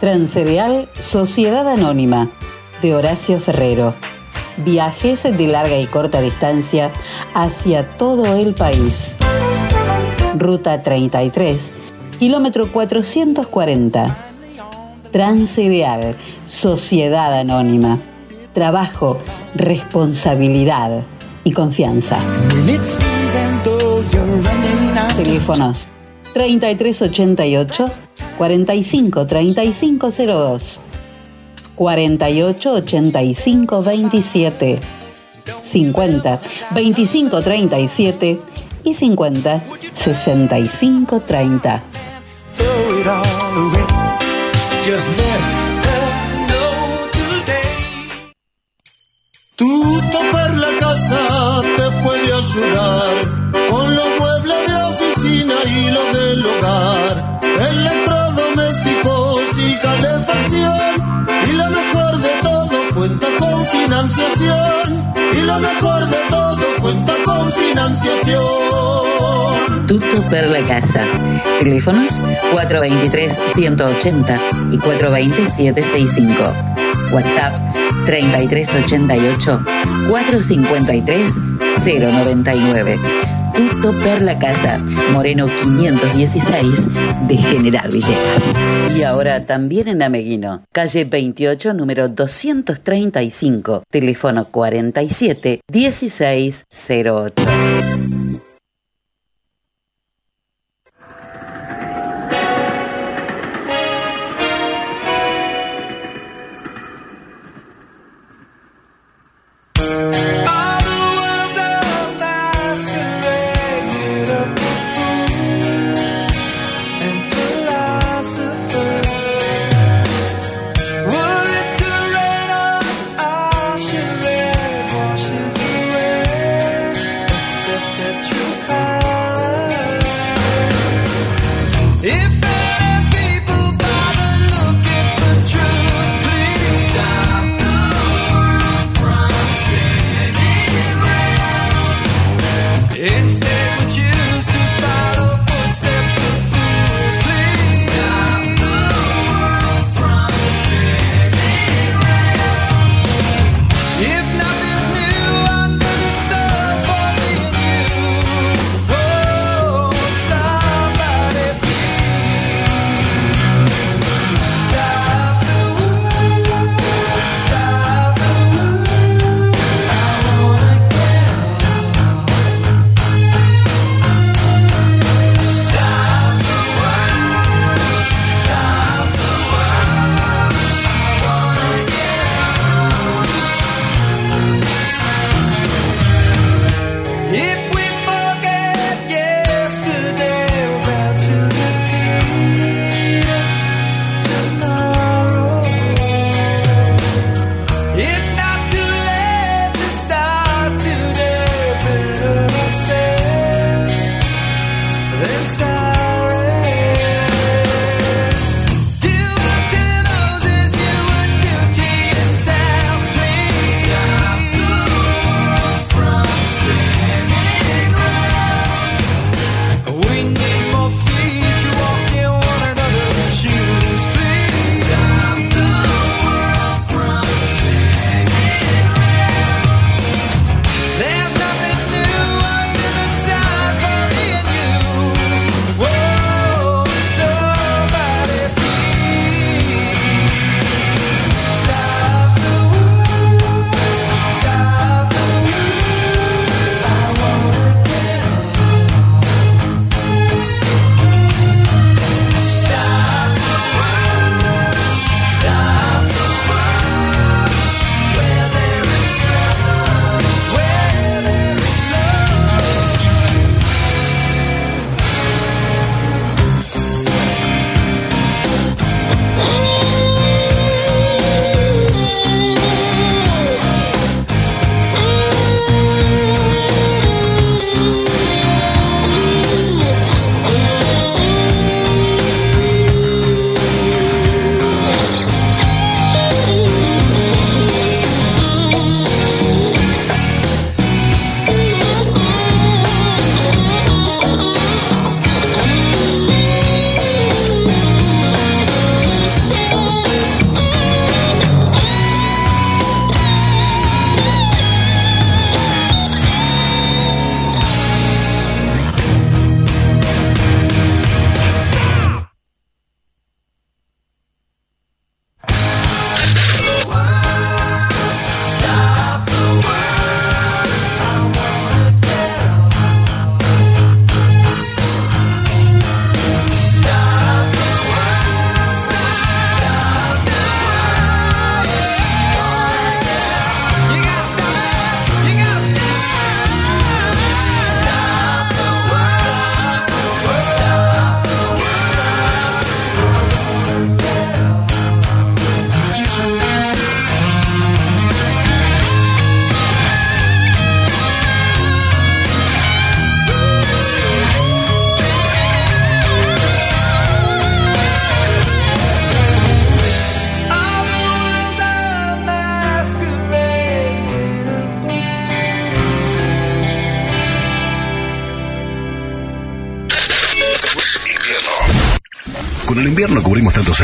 Transcereal Sociedad Anónima de Horacio Ferrero. Viajes de larga y corta distancia hacia todo el país. Ruta 33, kilómetro 440. Transcereal Sociedad Anónima. Trabajo, responsabilidad y confianza. Teléfonos 3388 45 3502 48 85 27 50 25 37 y 50 65 30 Tu topar la casa te puede ayudar con los muebles de oficina y los del hogar, electrodomésticos y calefacción. Y lo mejor de todo cuenta con financiación. Y lo mejor de todo cuenta con financiación. Tutto per la casa. Teléfonos 423-180 y 420-765. WhatsApp 3388-453-099. Tutto per la casa. Moreno 516 de General Villegas. Y ahora también en Ameguino. Calle 28, número 235. Teléfono 47 1608.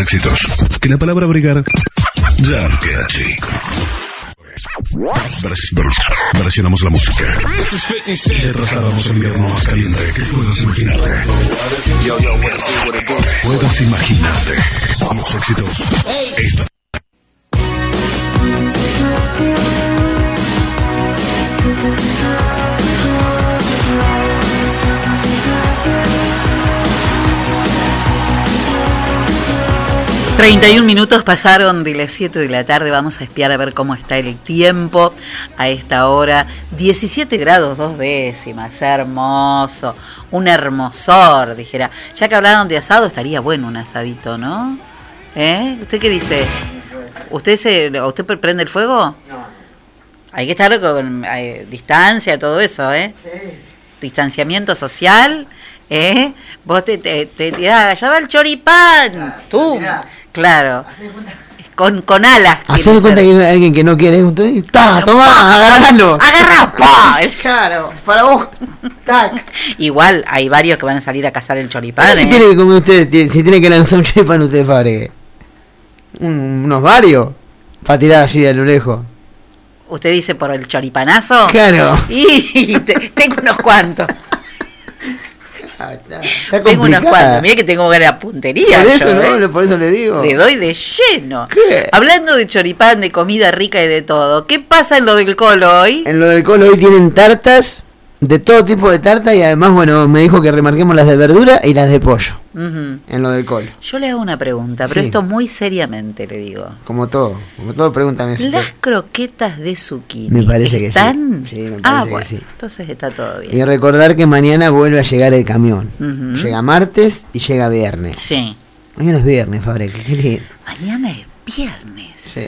Éxitos que la palabra brigar ya no queda chico. Vers- vers- Versionamos la música. Le trasladamos el invierno más caliente que puedas imaginarte. Puedas imaginarte los éxitos. Esta 31 minutos pasaron de las 7 de la tarde. Vamos a espiar a ver cómo está el tiempo a esta hora. 17 grados, dos décimas. Hermoso. Un hermosor, dijera. Ya que hablaron de asado, estaría bueno un asadito, ¿no? ¿Eh? ¿Usted qué dice? ¿Usted se, ¿Usted prende el fuego? No. Hay que estar con eh, distancia, todo eso, ¿eh? Distanciamiento social. ¿Eh? Vos te, te, te tirás, allá va el choripán. Tú, claro. Con, con alas. Tiene cuenta ser. que hay alguien que no quiere. Entonces, ¡ta! ¡Tomá! ¡Agarralo! ¡Agarra! ¡pa! Claro, para vos. Igual hay varios que van a salir a cazar el choripán. Si ¿eh? tiene que comer usted, si tiene que lanzar un choripán usted, Fabre. Un- unos varios. Para tirar así de lo lejos. Usted dice por el choripanazo. Claro. Y te- tengo unos cuantos. Está tengo complicada. cuantos. Mira que tengo buena puntería. Por eso, yo, ¿no? ¿eh? Por eso le digo. Le doy de lleno. ¿Qué? Hablando de choripán, de comida rica y de todo. ¿Qué pasa en lo del colo hoy? En lo del colo hoy tienen tartas, de todo tipo de tartas y además, bueno, me dijo que remarquemos las de verdura y las de pollo. En lo del colo. Yo le hago una pregunta, pero Sí. esto muy seriamente le digo. Como todo, como todo, pregúntame. eso. Las croquetas de zucchini. Me parece que sí. ¿están? Sí, me ah, parece que bueno, sí. entonces está todo bien. Y recordar que mañana vuelve a llegar el camión. Llega martes y llega viernes. Sí. Mañana es viernes, Fabrica. Qué lindo. Mañana es viernes. Sí.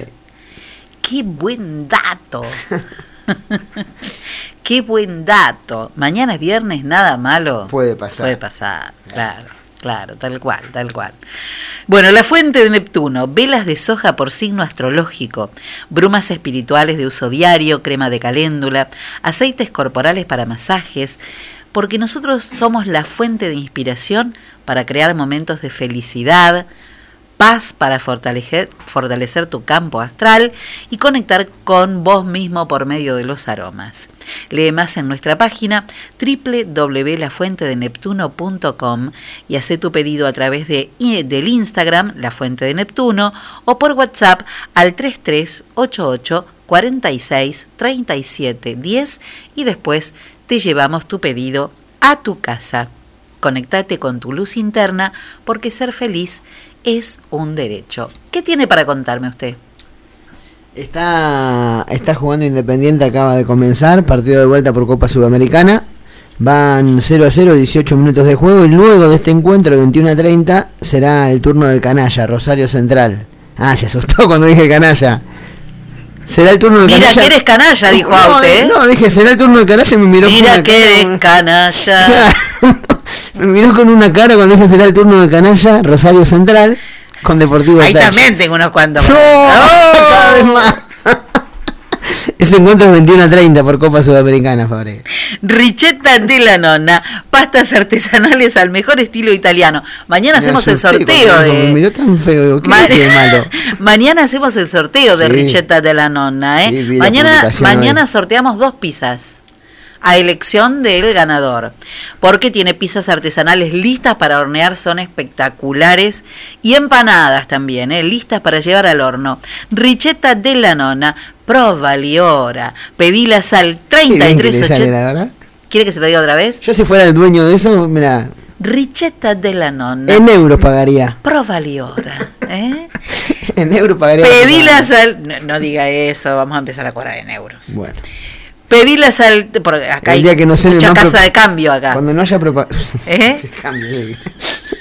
Qué buen dato. Qué buen dato. Mañana es viernes, nada malo. Puede pasar. Puede pasar, claro, claro, tal cual, tal cual. Bueno, la fuente de Neptuno, velas de soja por signo astrológico, brumas espirituales de uso diario, crema de caléndula, aceites corporales para masajes, porque nosotros somos la fuente de inspiración para crear momentos de felicidad, paz para fortalecer, fortalecer tu campo astral y conectar con vos mismo por medio de los aromas. Lee más en nuestra página www.lafuentedeneptuno.com y haz tu pedido a través de, del Instagram La Fuente de Neptuno o por WhatsApp al 3388 46 37 10 y después te llevamos tu pedido a tu casa. Conectate con tu luz interna porque ser feliz es un derecho. ¿Qué tiene para contarme usted? Está, está jugando Independiente, acaba de comenzar, partido de vuelta por Copa Sudamericana. Van 0 a 0, 18 minutos de juego y luego de este encuentro, 21 a 30, será el turno del canalla, Rosario Central. Ah, se asustó cuando dije canalla. Será el turno del Mira canalla. que eres canalla, dijo no, Aute, ¿eh? No, dije, será el turno del canalla y me miró Mira que cara- eres canalla. Me miró con una cara cuando dije será el turno del canalla, Rosario Central, con Deportivo Ahí también tengo unos cuantos. ¡No! Cada vez más. Ese encuentro es 21 a 30 por Copa Sudamericana, Fabre. Richetta de la nonna, pastas artesanales al mejor estilo italiano. Mañana hacemos el sorteo Me de miró tan feo. ¿Qué Ma- de malo? Mañana hacemos el sorteo de Sí. Richetta de la nonna, ¿eh? Sí, mañana mañana hoy. sorteamos dos pizzas a elección del ganador, porque tiene pizzas artesanales listas para hornear, son espectaculares y empanadas también, ¿eh? listas para llevar al horno. Richetta de la nonna, provali ora, pedilas al Qué bien que le 3380. sale, la verdad. ¿Quiere que se lo diga otra vez? Yo si fuera el dueño de eso, mira, Richetta de la nonna. en euros pagaría. Provali ora, ¿eh? En euros pagaría. Pedilas al. No, no diga eso, vamos a empezar a cobrar en euros. Bueno, Pedilas al. Porque acá el hay día que no se mucha más casa pro- de cambio acá. Cuando no haya propaganda. ¿Eh? cambio, eh.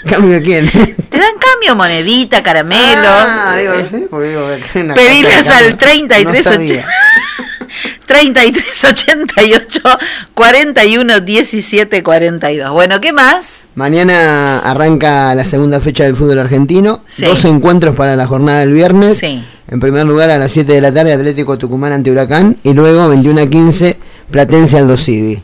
¿Cambio de quién? Te dan cambio, monedita, caramelo. Ah, digo, sí, porque digo, casa de al cambio. 33 No. 3388 41 17 42. Bueno, ¿qué más? Mañana arranca la segunda fecha del fútbol argentino. Sí. Dos encuentros para la jornada del viernes. Sí. En primer lugar, a las 7 de la tarde, Atlético Tucumán ante Huracán. Y luego, 21 a 15, Platense Aldo Civi.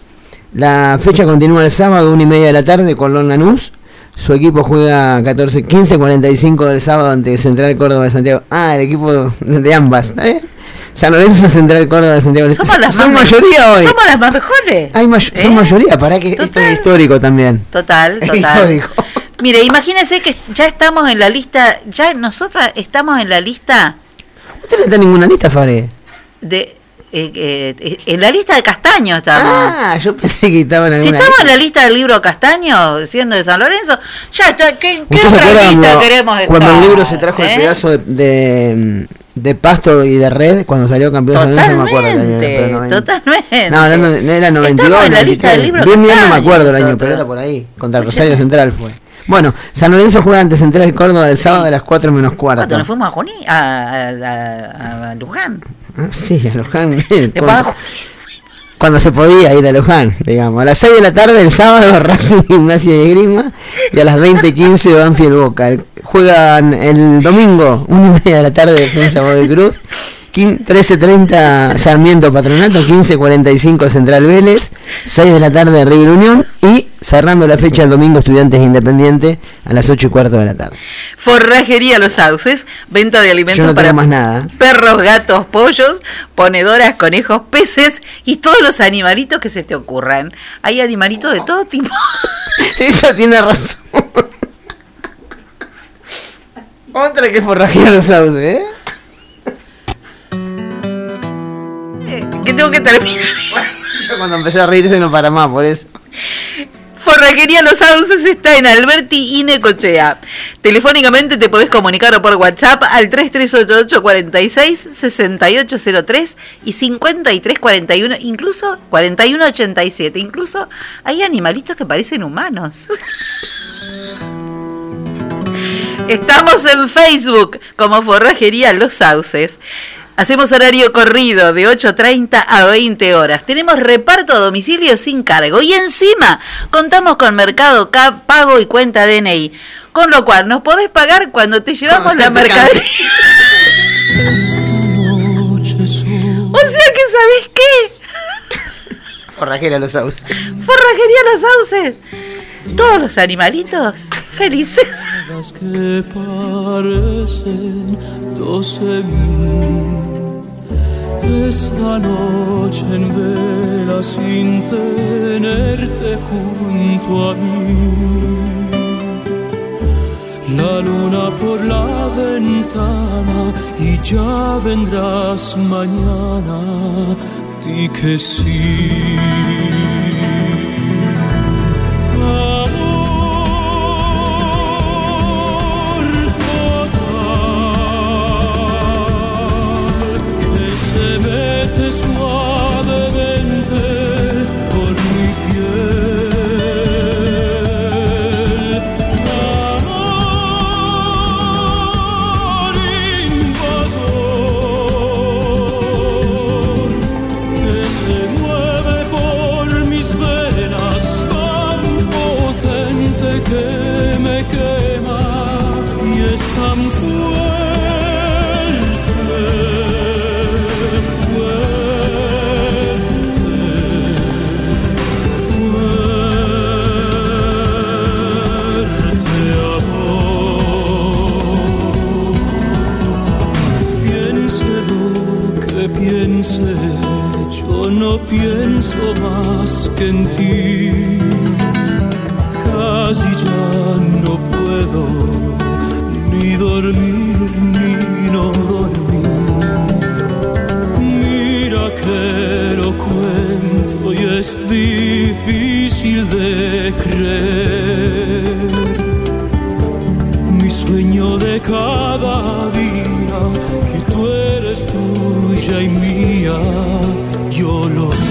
La fecha continúa el sábado, 1 y media de la tarde, con Lanús. Su equipo juega 14, 15-45 del sábado ante Central Córdoba de Santiago. Ah, el equipo de ambas. ¿está bien? San Lorenzo Central Córdoba de Santiago. Somos las Son más mayoría hoy. Somos las más mejores. Hay may- Son ¿Eh? mayoría, para que esto es histórico también. Total, Es total. histórico. Mire, imagínese que ya estamos en la lista, ya nosotras estamos en la lista Usted no está en ninguna lista, Fare. de eh, eh, en la lista de Castaño estamos. Ah, yo pensé que estaba en si estamos lista. en la lista del libro Castaño, siendo de San Lorenzo, ya está. ¿Qué, qué ¿Usted se otra lista queremos estar? Cuando el libro se trajo ¿Eh? el pedazo de, de, de pasto y de red, cuando salió campeón de San Lorenzo, no me acuerdo el año. Totalmente, pero 90. totalmente. No, no, no, era 92, Estamos en la lista 93. del libro Bien, bien, no me acuerdo el año, pero era por ahí. Contra el Rosario Central fue. Bueno, San Lorenzo juega ante Central Córdoba el sábado a las 4 menos ¿Cuándo cuarto. nos fuimos a Junín? A, a- a- a Luján. Ah, Sí, a Luján. Cuando se podía ir a Luján, digamos. A las 6 de la tarde el sábado Racing Gimnasia de Grima y a las 20.15 Banfield Boca. Juegan el domingo, 1 y media de la tarde Defensa Godoy Cruz. 15 13.30 Sarmiento Patronato, 15.45 Central Vélez, 6 de la tarde River Unión y cerrando la fecha el domingo Estudiantes Independiente a las 8 y cuarto de la tarde. Forrajería Los Sauces, venta de alimentos no para más nada. perros, gatos, pollos, ponedoras, conejos, peces y todos los animalitos que se te ocurran. Hay animalitos de todo tipo. Esa tiene razón. Otra que forrajea los sauces, ¿eh? que tengo que terminar. Cuando empecé a reírse no para más, por eso. Forrajería Los Sauces está en Alberti y Necochea. Telefónicamente te podés comunicar o por WhatsApp al 3388 46 6803 y 5341, incluso 4187. Incluso hay animalitos que parecen humanos. Estamos en Facebook como Forrajería Los Sauces. Hacemos horario corrido de 8.30 a 20 horas. Tenemos reparto a domicilio sin cargo. Y encima contamos con Mercado Cap, pago y cuenta DNI. Con lo cual nos podés pagar cuando te llevamos Cuando la mercadería. O sea que, ¿sabés qué? Forrajera los sauces. Forrajería Los Sauces. Todos los animalitos felices. Las que parecen mil. Esta noche en vela sin tenerte junto a mí. La luna por la ventana y ya vendrás mañana. Di que sí. En ti. Casi ya no puedo ni dormir ni no dormir. Mira que lo cuento y es difícil de creer mi sueño de cada día, que tú eres tuya y mía, yo lo sé.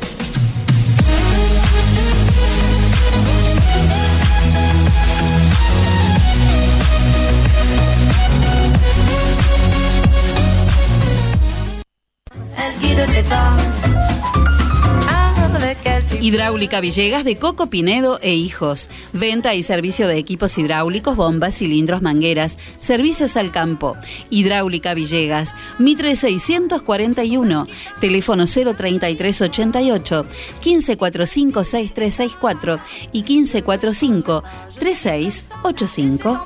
Hidráulica Villegas de Coco Pinedo e Hijos. Venta y servicio de equipos hidráulicos, bombas, cilindros, mangueras. Servicios al campo. Hidráulica Villegas. Mitre 641. Teléfono 03388 1545 6364 y 1545 3685.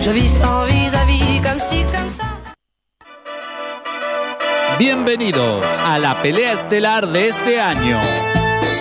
Je vis sans vis-à-vis comme si, comme ça. Bienvenidos a la pelea estelar de este año.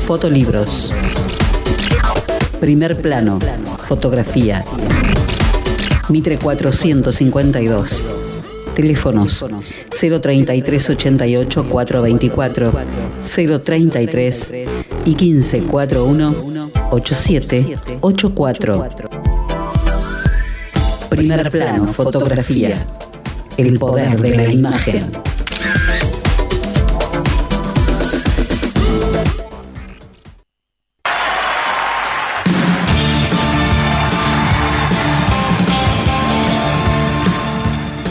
fotolibros. Primer plano, fotografía. Mitre 452. Teléfonos 033 88 424 033 y 1541 8784. Primer plano, fotografía. El poder de la imagen.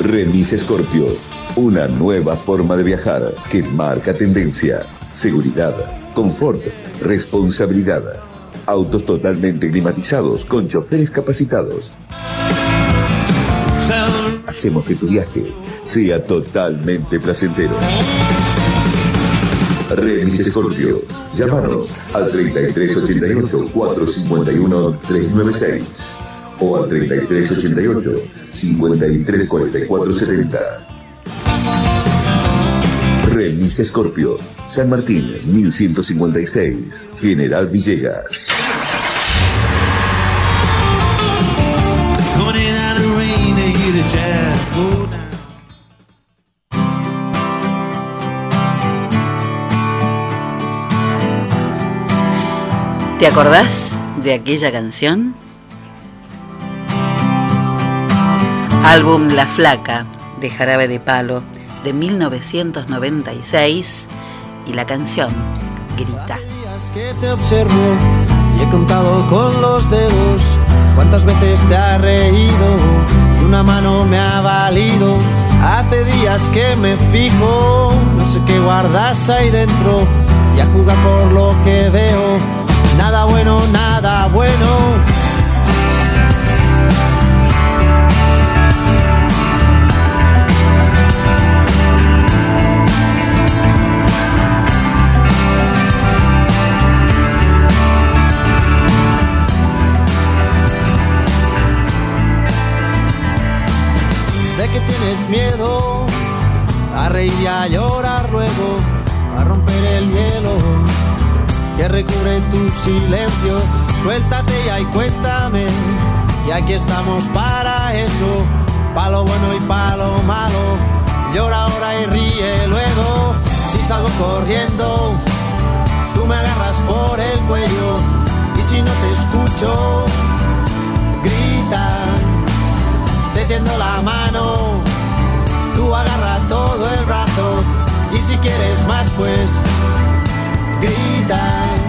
Remis Scorpio, una nueva forma de viajar que marca tendencia, seguridad, confort, responsabilidad. Autos totalmente climatizados con choferes capacitados. Hacemos que tu viaje sea totalmente placentero. Remis Scorpio, llámanos al 3388 451 396 o al 3388 534470. Remis Scorpio, San Martín 1156, General Villegas. ¿Te acordás de aquella canción? Álbum La Flaca de Jarabe de Palo de 1996 y la canción Grita. que te observo y he contado con los dedos cuántas veces te has reído y una mano me ha valido. Hace días que me fijo, no sé qué guardas ahí dentro y a juzgar por lo que veo. Nada bueno, nada bueno. ¿De qué tienes miedo? A reír y a llorar luego, a romper el hielo que recubre tu silencio. Suéltate ya y cuéntame, y aquí estamos para eso, palo bueno y palo malo. Llora ahora y ríe luego, si salgo corriendo, tú me agarras por el cuello, y si no te escucho, grita te tiendo la mano, tú agarra todo el brazo y si quieres más pues grita.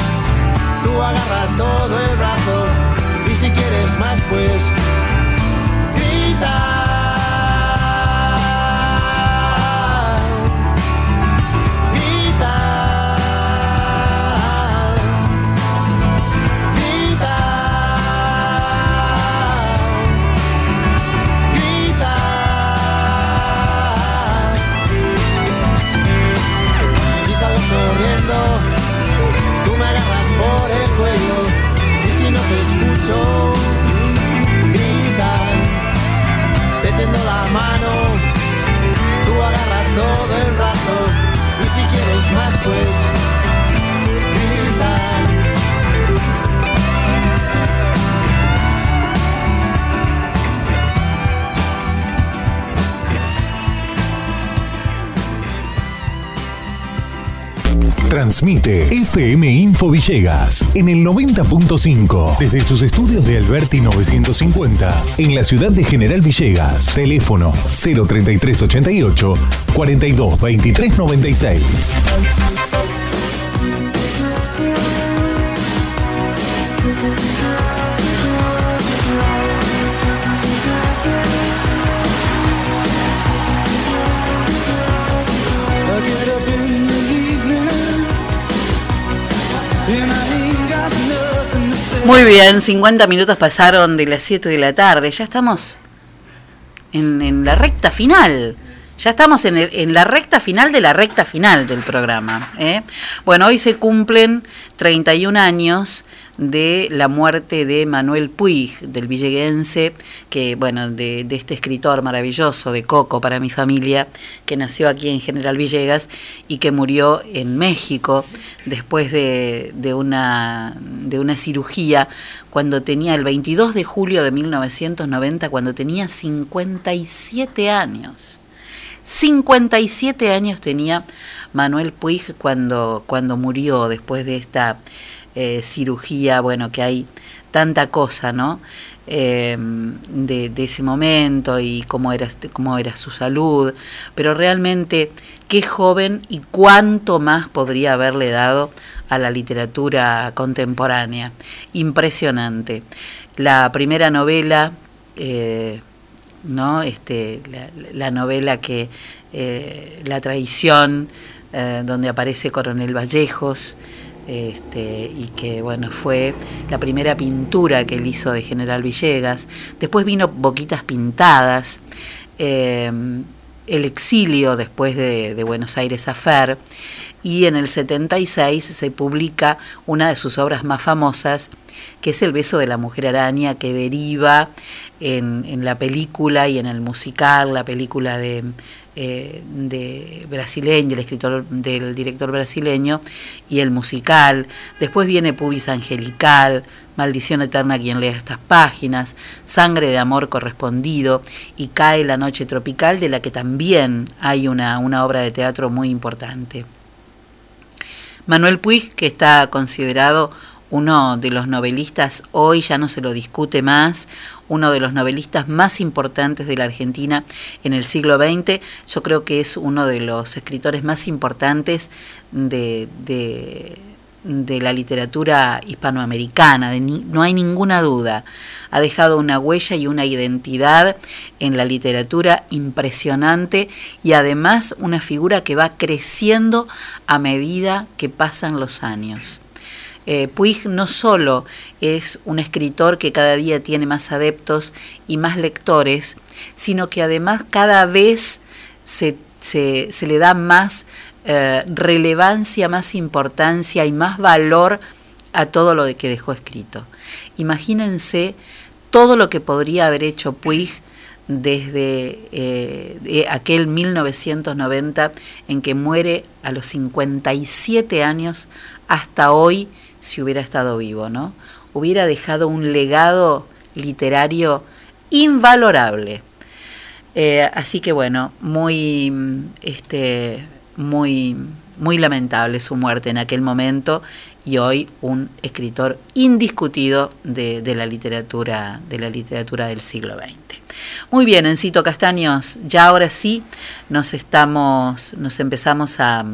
tú agarra todo el brazo. Y si quieres más pues escucho, grita, te tendo la mano, tú agarras todo el brazo y si quieres más pues Transmite FM Info Villegas en el 90.5 desde sus estudios de Alberti 950 en la ciudad de General Villegas. Teléfono 03388 42 23 96. Muy bien, 50 minutos pasaron de las 7 de la tarde. Ya estamos en, en la recta final. Ya estamos en, el- en la recta final de la recta final del programa. ¿eh? Bueno, hoy se cumplen 31 años de la muerte de Manuel Puig, del villeguense, que, bueno, de, este escritor maravilloso de Coco para mi familia, que nació aquí en General Villegas y que murió en México después de, de una, de una cirugía cuando tenía el 22 de julio de 1990, cuando tenía 57 años. 57 años tenía Manuel Puig cuando, cuando murió después de esta eh, cirugía, bueno, que hay tanta cosa, ¿no? De, de ese momento y cómo era, cómo era su salud, pero realmente qué joven y cuánto más podría haberle dado a la literatura contemporánea. Impresionante. La primera novela, eh, ¿no? Este, la, la novela que eh, La traición, eh, donde aparece Coronel Vallejos, este, y que bueno, fue la primera pintura que él hizo de General Villegas. Después vino Boquitas Pintadas. eh, el exilio después de, de Buenos Aires a Fer y en el 76 se publica una de sus obras más famosas, que es El beso de la mujer araña, que deriva en, la película y en el musical, la película de, eh, brasileño, del escritor, del director brasileño, y el musical. Después viene Pubis Angelical, Maldición Eterna quien lea estas páginas, Sangre de Amor Correspondido y Cae la Noche Tropical, de la que también hay una, una obra de teatro muy importante. Manuel Puig, que está considerado uno de los novelistas, hoy ya no se lo discute más, uno de los novelistas más importantes de la Argentina en el siglo XX, yo creo que es uno de los escritores más importantes de, de la literatura hispanoamericana, no hay ninguna duda. Ha dejado una huella y una identidad en la literatura impresionante y además una figura que va creciendo a medida que pasan los años. Eh, Puig no solo es un escritor que cada día tiene más adeptos y más lectores, sino que además cada vez se, se le da más eh, relevancia, más importancia y más valor a todo lo que dejó escrito. Imagínense todo lo que podría haber hecho Puig desde eh, aquel 1990 en que muere a los 57 años hasta hoy si hubiera estado vivo, ¿no? Hubiera dejado un legado literario invalorable. Eh, así que bueno, muy, este, muy, muy lamentable su muerte en aquel momento y hoy un escritor indiscutido de, de, la literatura, de la literatura del siglo XX. Muy bien, Encito Castaños, ya ahora sí nos estamos, nos empezamos a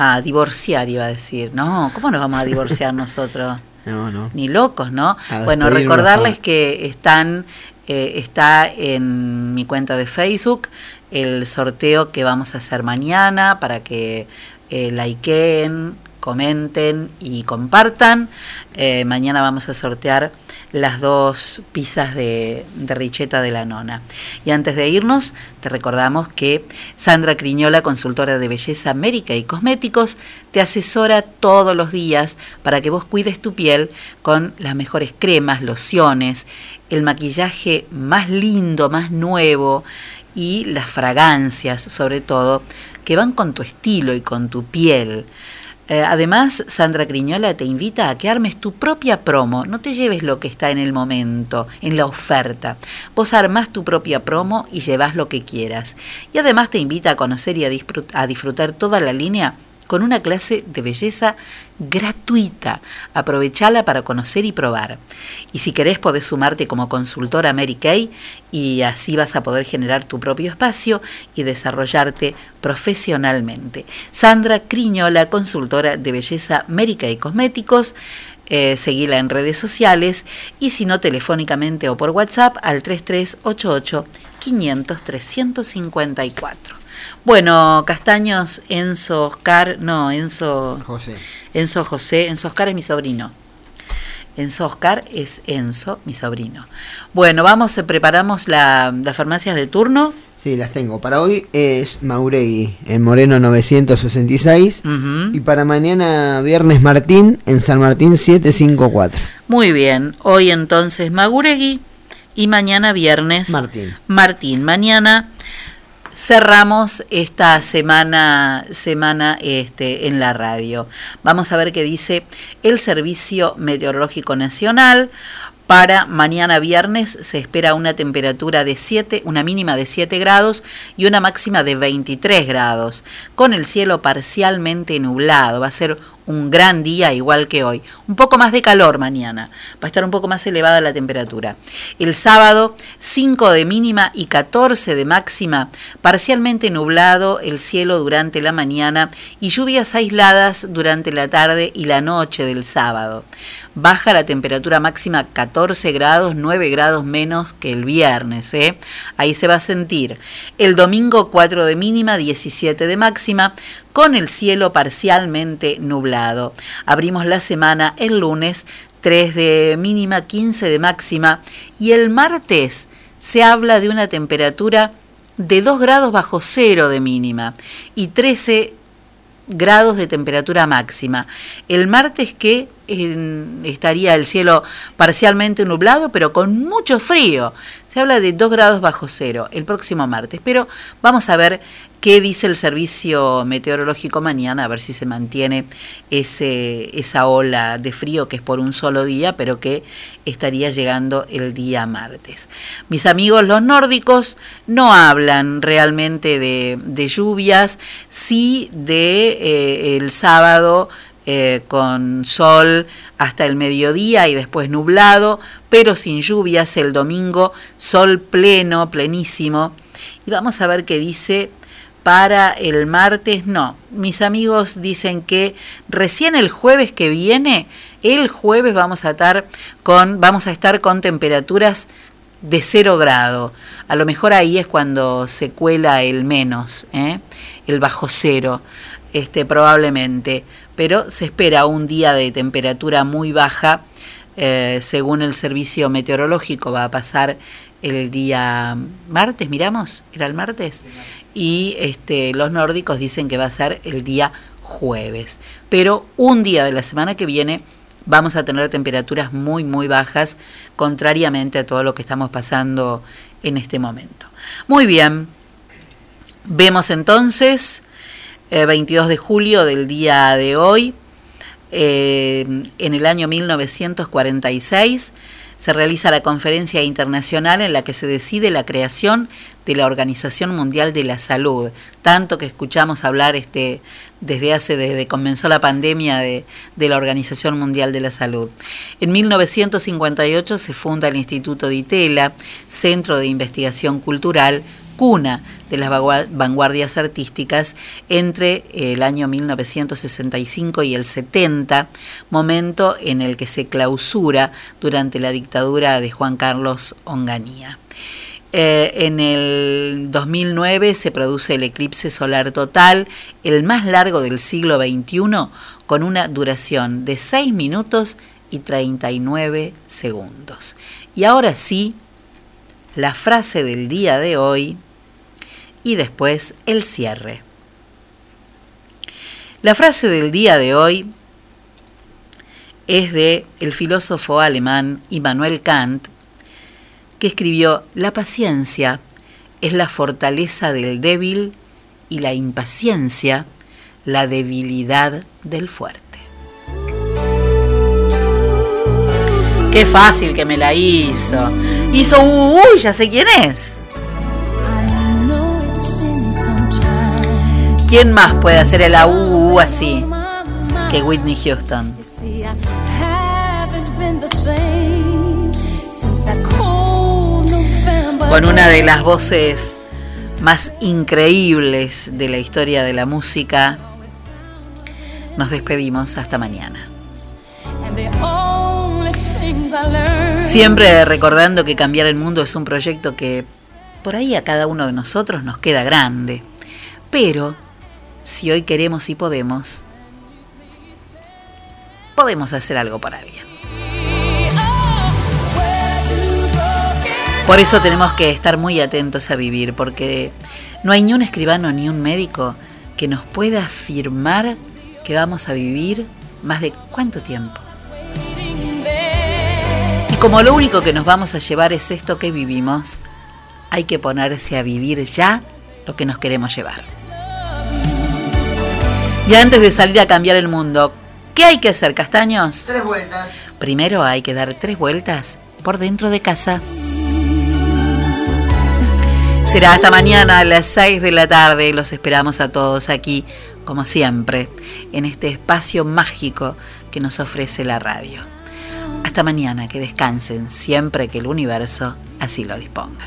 a divorciar, iba a decir. No, ¿cómo nos vamos a divorciar nosotros? No, no. Ni locos, ¿no? Bueno, recordarles que están eh, está en mi cuenta de Facebook el sorteo que vamos a hacer mañana para que eh, likeen, comenten y compartan. Eh, mañana vamos a sortear las dos pizzas de, de, Richeta de la Nona. Y antes de irnos, te recordamos que Sandra Criñola, consultora de belleza médica y cosméticos, te asesora todos los días para que vos cuides tu piel con las mejores cremas, lociones, el maquillaje más lindo, más nuevo y las fragancias, sobre todo, que van con tu estilo y con tu piel. Eh, además, Sandra Criñola te invita a que armes tu propia promo. No te lleves lo que está en el momento, en la oferta. Vos armás tu propia promo y llevas lo que quieras. Y además te invita a conocer y a, disfrutar, a disfrutar toda la línea con una clase de belleza gratuita. Aprovechala para conocer y probar. Y si querés podés sumarte como consultora Mary Kay y así vas a poder generar tu propio espacio y desarrollarte profesionalmente. Sandra Criñola, consultora de belleza Mary Kay Cosméticos. Eh, seguila en redes sociales y si no telefónicamente o por WhatsApp al 3388 500 354. Bueno, Castaños, Enzo Oscar, no, Enzo José. Enzo José, Enzo Oscar es mi sobrino. Enzo Oscar es Enzo, mi sobrino. Bueno, vamos, eh, preparamos la, las farmacias de turno. Sí, las tengo. Para hoy es Mauregui, en Moreno 966. Uh -huh. Y para mañana, viernes Martín, en San Martín 754. Muy bien. Hoy entonces Mauregui y mañana viernes Martín. Martín. Mañana cerramos esta semana semana este en la radio. Vamos a ver qué dice el Servicio Meteorológico Nacional. Para mañana viernes se espera una temperatura de 7, una mínima de 7 grados y una máxima de 23 grados, con el cielo parcialmente nublado. Va a ser un gran día igual que hoy. Un poco más de calor mañana. Va a estar un poco más elevada la temperatura. El sábado 5 de mínima y 14 de máxima. Parcialmente nublado el cielo durante la mañana y lluvias aisladas durante la tarde y la noche del sábado. Baja la temperatura máxima 14 grados, 9 grados menos que el viernes. ¿eh? Ahí se va a sentir. El domingo 4 de mínima, 17 de máxima con el cielo parcialmente nublado. Abrimos la semana el lunes 3 de mínima, 15 de máxima y el martes se habla de una temperatura de 2 grados bajo cero de mínima y 13 grados de temperatura máxima. El martes que estaría el cielo parcialmente nublado, pero con mucho frío. Se habla de 2 grados bajo cero el próximo martes. Pero vamos a ver qué dice el servicio meteorológico mañana, a ver si se mantiene ese, esa ola de frío que es por un solo día, pero que estaría llegando el día martes. Mis amigos los nórdicos no hablan realmente de, lluvias, sí de eh, el sábado eh, con sol hasta el mediodía y después nublado, pero sin lluvias el domingo, sol pleno, plenísimo. Y vamos a ver qué dice para el martes, no. Mis amigos dicen que recién el jueves que viene, el jueves vamos a estar con, vamos a estar con temperaturas de cero grado. A lo mejor ahí es cuando se cuela el menos, ¿eh? el bajo cero, este, probablemente. Pero se espera un día de temperatura muy baja. eh, según el servicio meteorológico va a pasar el día martes, miramos, era el martes, y este, los nórdicos dicen que va a ser el día jueves. Pero un día de la semana que viene vamos a tener temperaturas muy, muy bajas, contrariamente a todo lo que estamos pasando en este momento. Muy bien, vemos entonces, eh, 22 de julio del día de hoy, eh, en el año 1946, se realiza la conferencia internacional en la que se decide la creación de la Organización Mundial de la Salud. Tanto que escuchamos hablar este, desde hace, desde comenzó la pandemia de, de la Organización Mundial de la Salud. En 1958 se funda el Instituto de Itela, Centro de Investigación Cultural, cuna de las vanguardias artísticas entre el año 1965 y el 70, momento en el que se clausura durante la dictadura de Juan Carlos Onganía. Eh, en el 2009 se produce el eclipse solar total, el más largo del siglo XXI, con una duración de 6 minutos y 39 segundos. Y ahora sí, la frase del día de hoy y después el cierre. La frase del día de hoy es de el filósofo alemán Immanuel Kant, que escribió, la paciencia es la fortaleza del débil y la impaciencia la debilidad del fuerte. Qué fácil que me la hizo. Hizo, uy, ya sé quién es. ¿Quién más puede hacer el AU así que Whitney Houston? Con una de las voces más increíbles de la historia de la música, nos despedimos hasta mañana. Siempre recordando que cambiar el mundo es un proyecto que por ahí a cada uno de nosotros nos queda grande, pero si hoy queremos y podemos, podemos hacer algo para alguien. Por eso tenemos que estar muy atentos a vivir, porque no hay ni un escribano ni un médico que nos pueda afirmar que vamos a vivir más de cuánto tiempo. Y como lo único que nos vamos a llevar es esto que vivimos, hay que ponerse a vivir ya lo que nos queremos llevar. Y antes de salir a cambiar el mundo, ¿qué hay que hacer, castaños? Tres vueltas. Primero hay que dar tres vueltas por dentro de casa. Será hasta mañana a las 6 de la tarde. Los esperamos a todos aquí, como siempre, en este espacio mágico que nos ofrece la radio. Hasta mañana, que descansen siempre que el universo así lo disponga.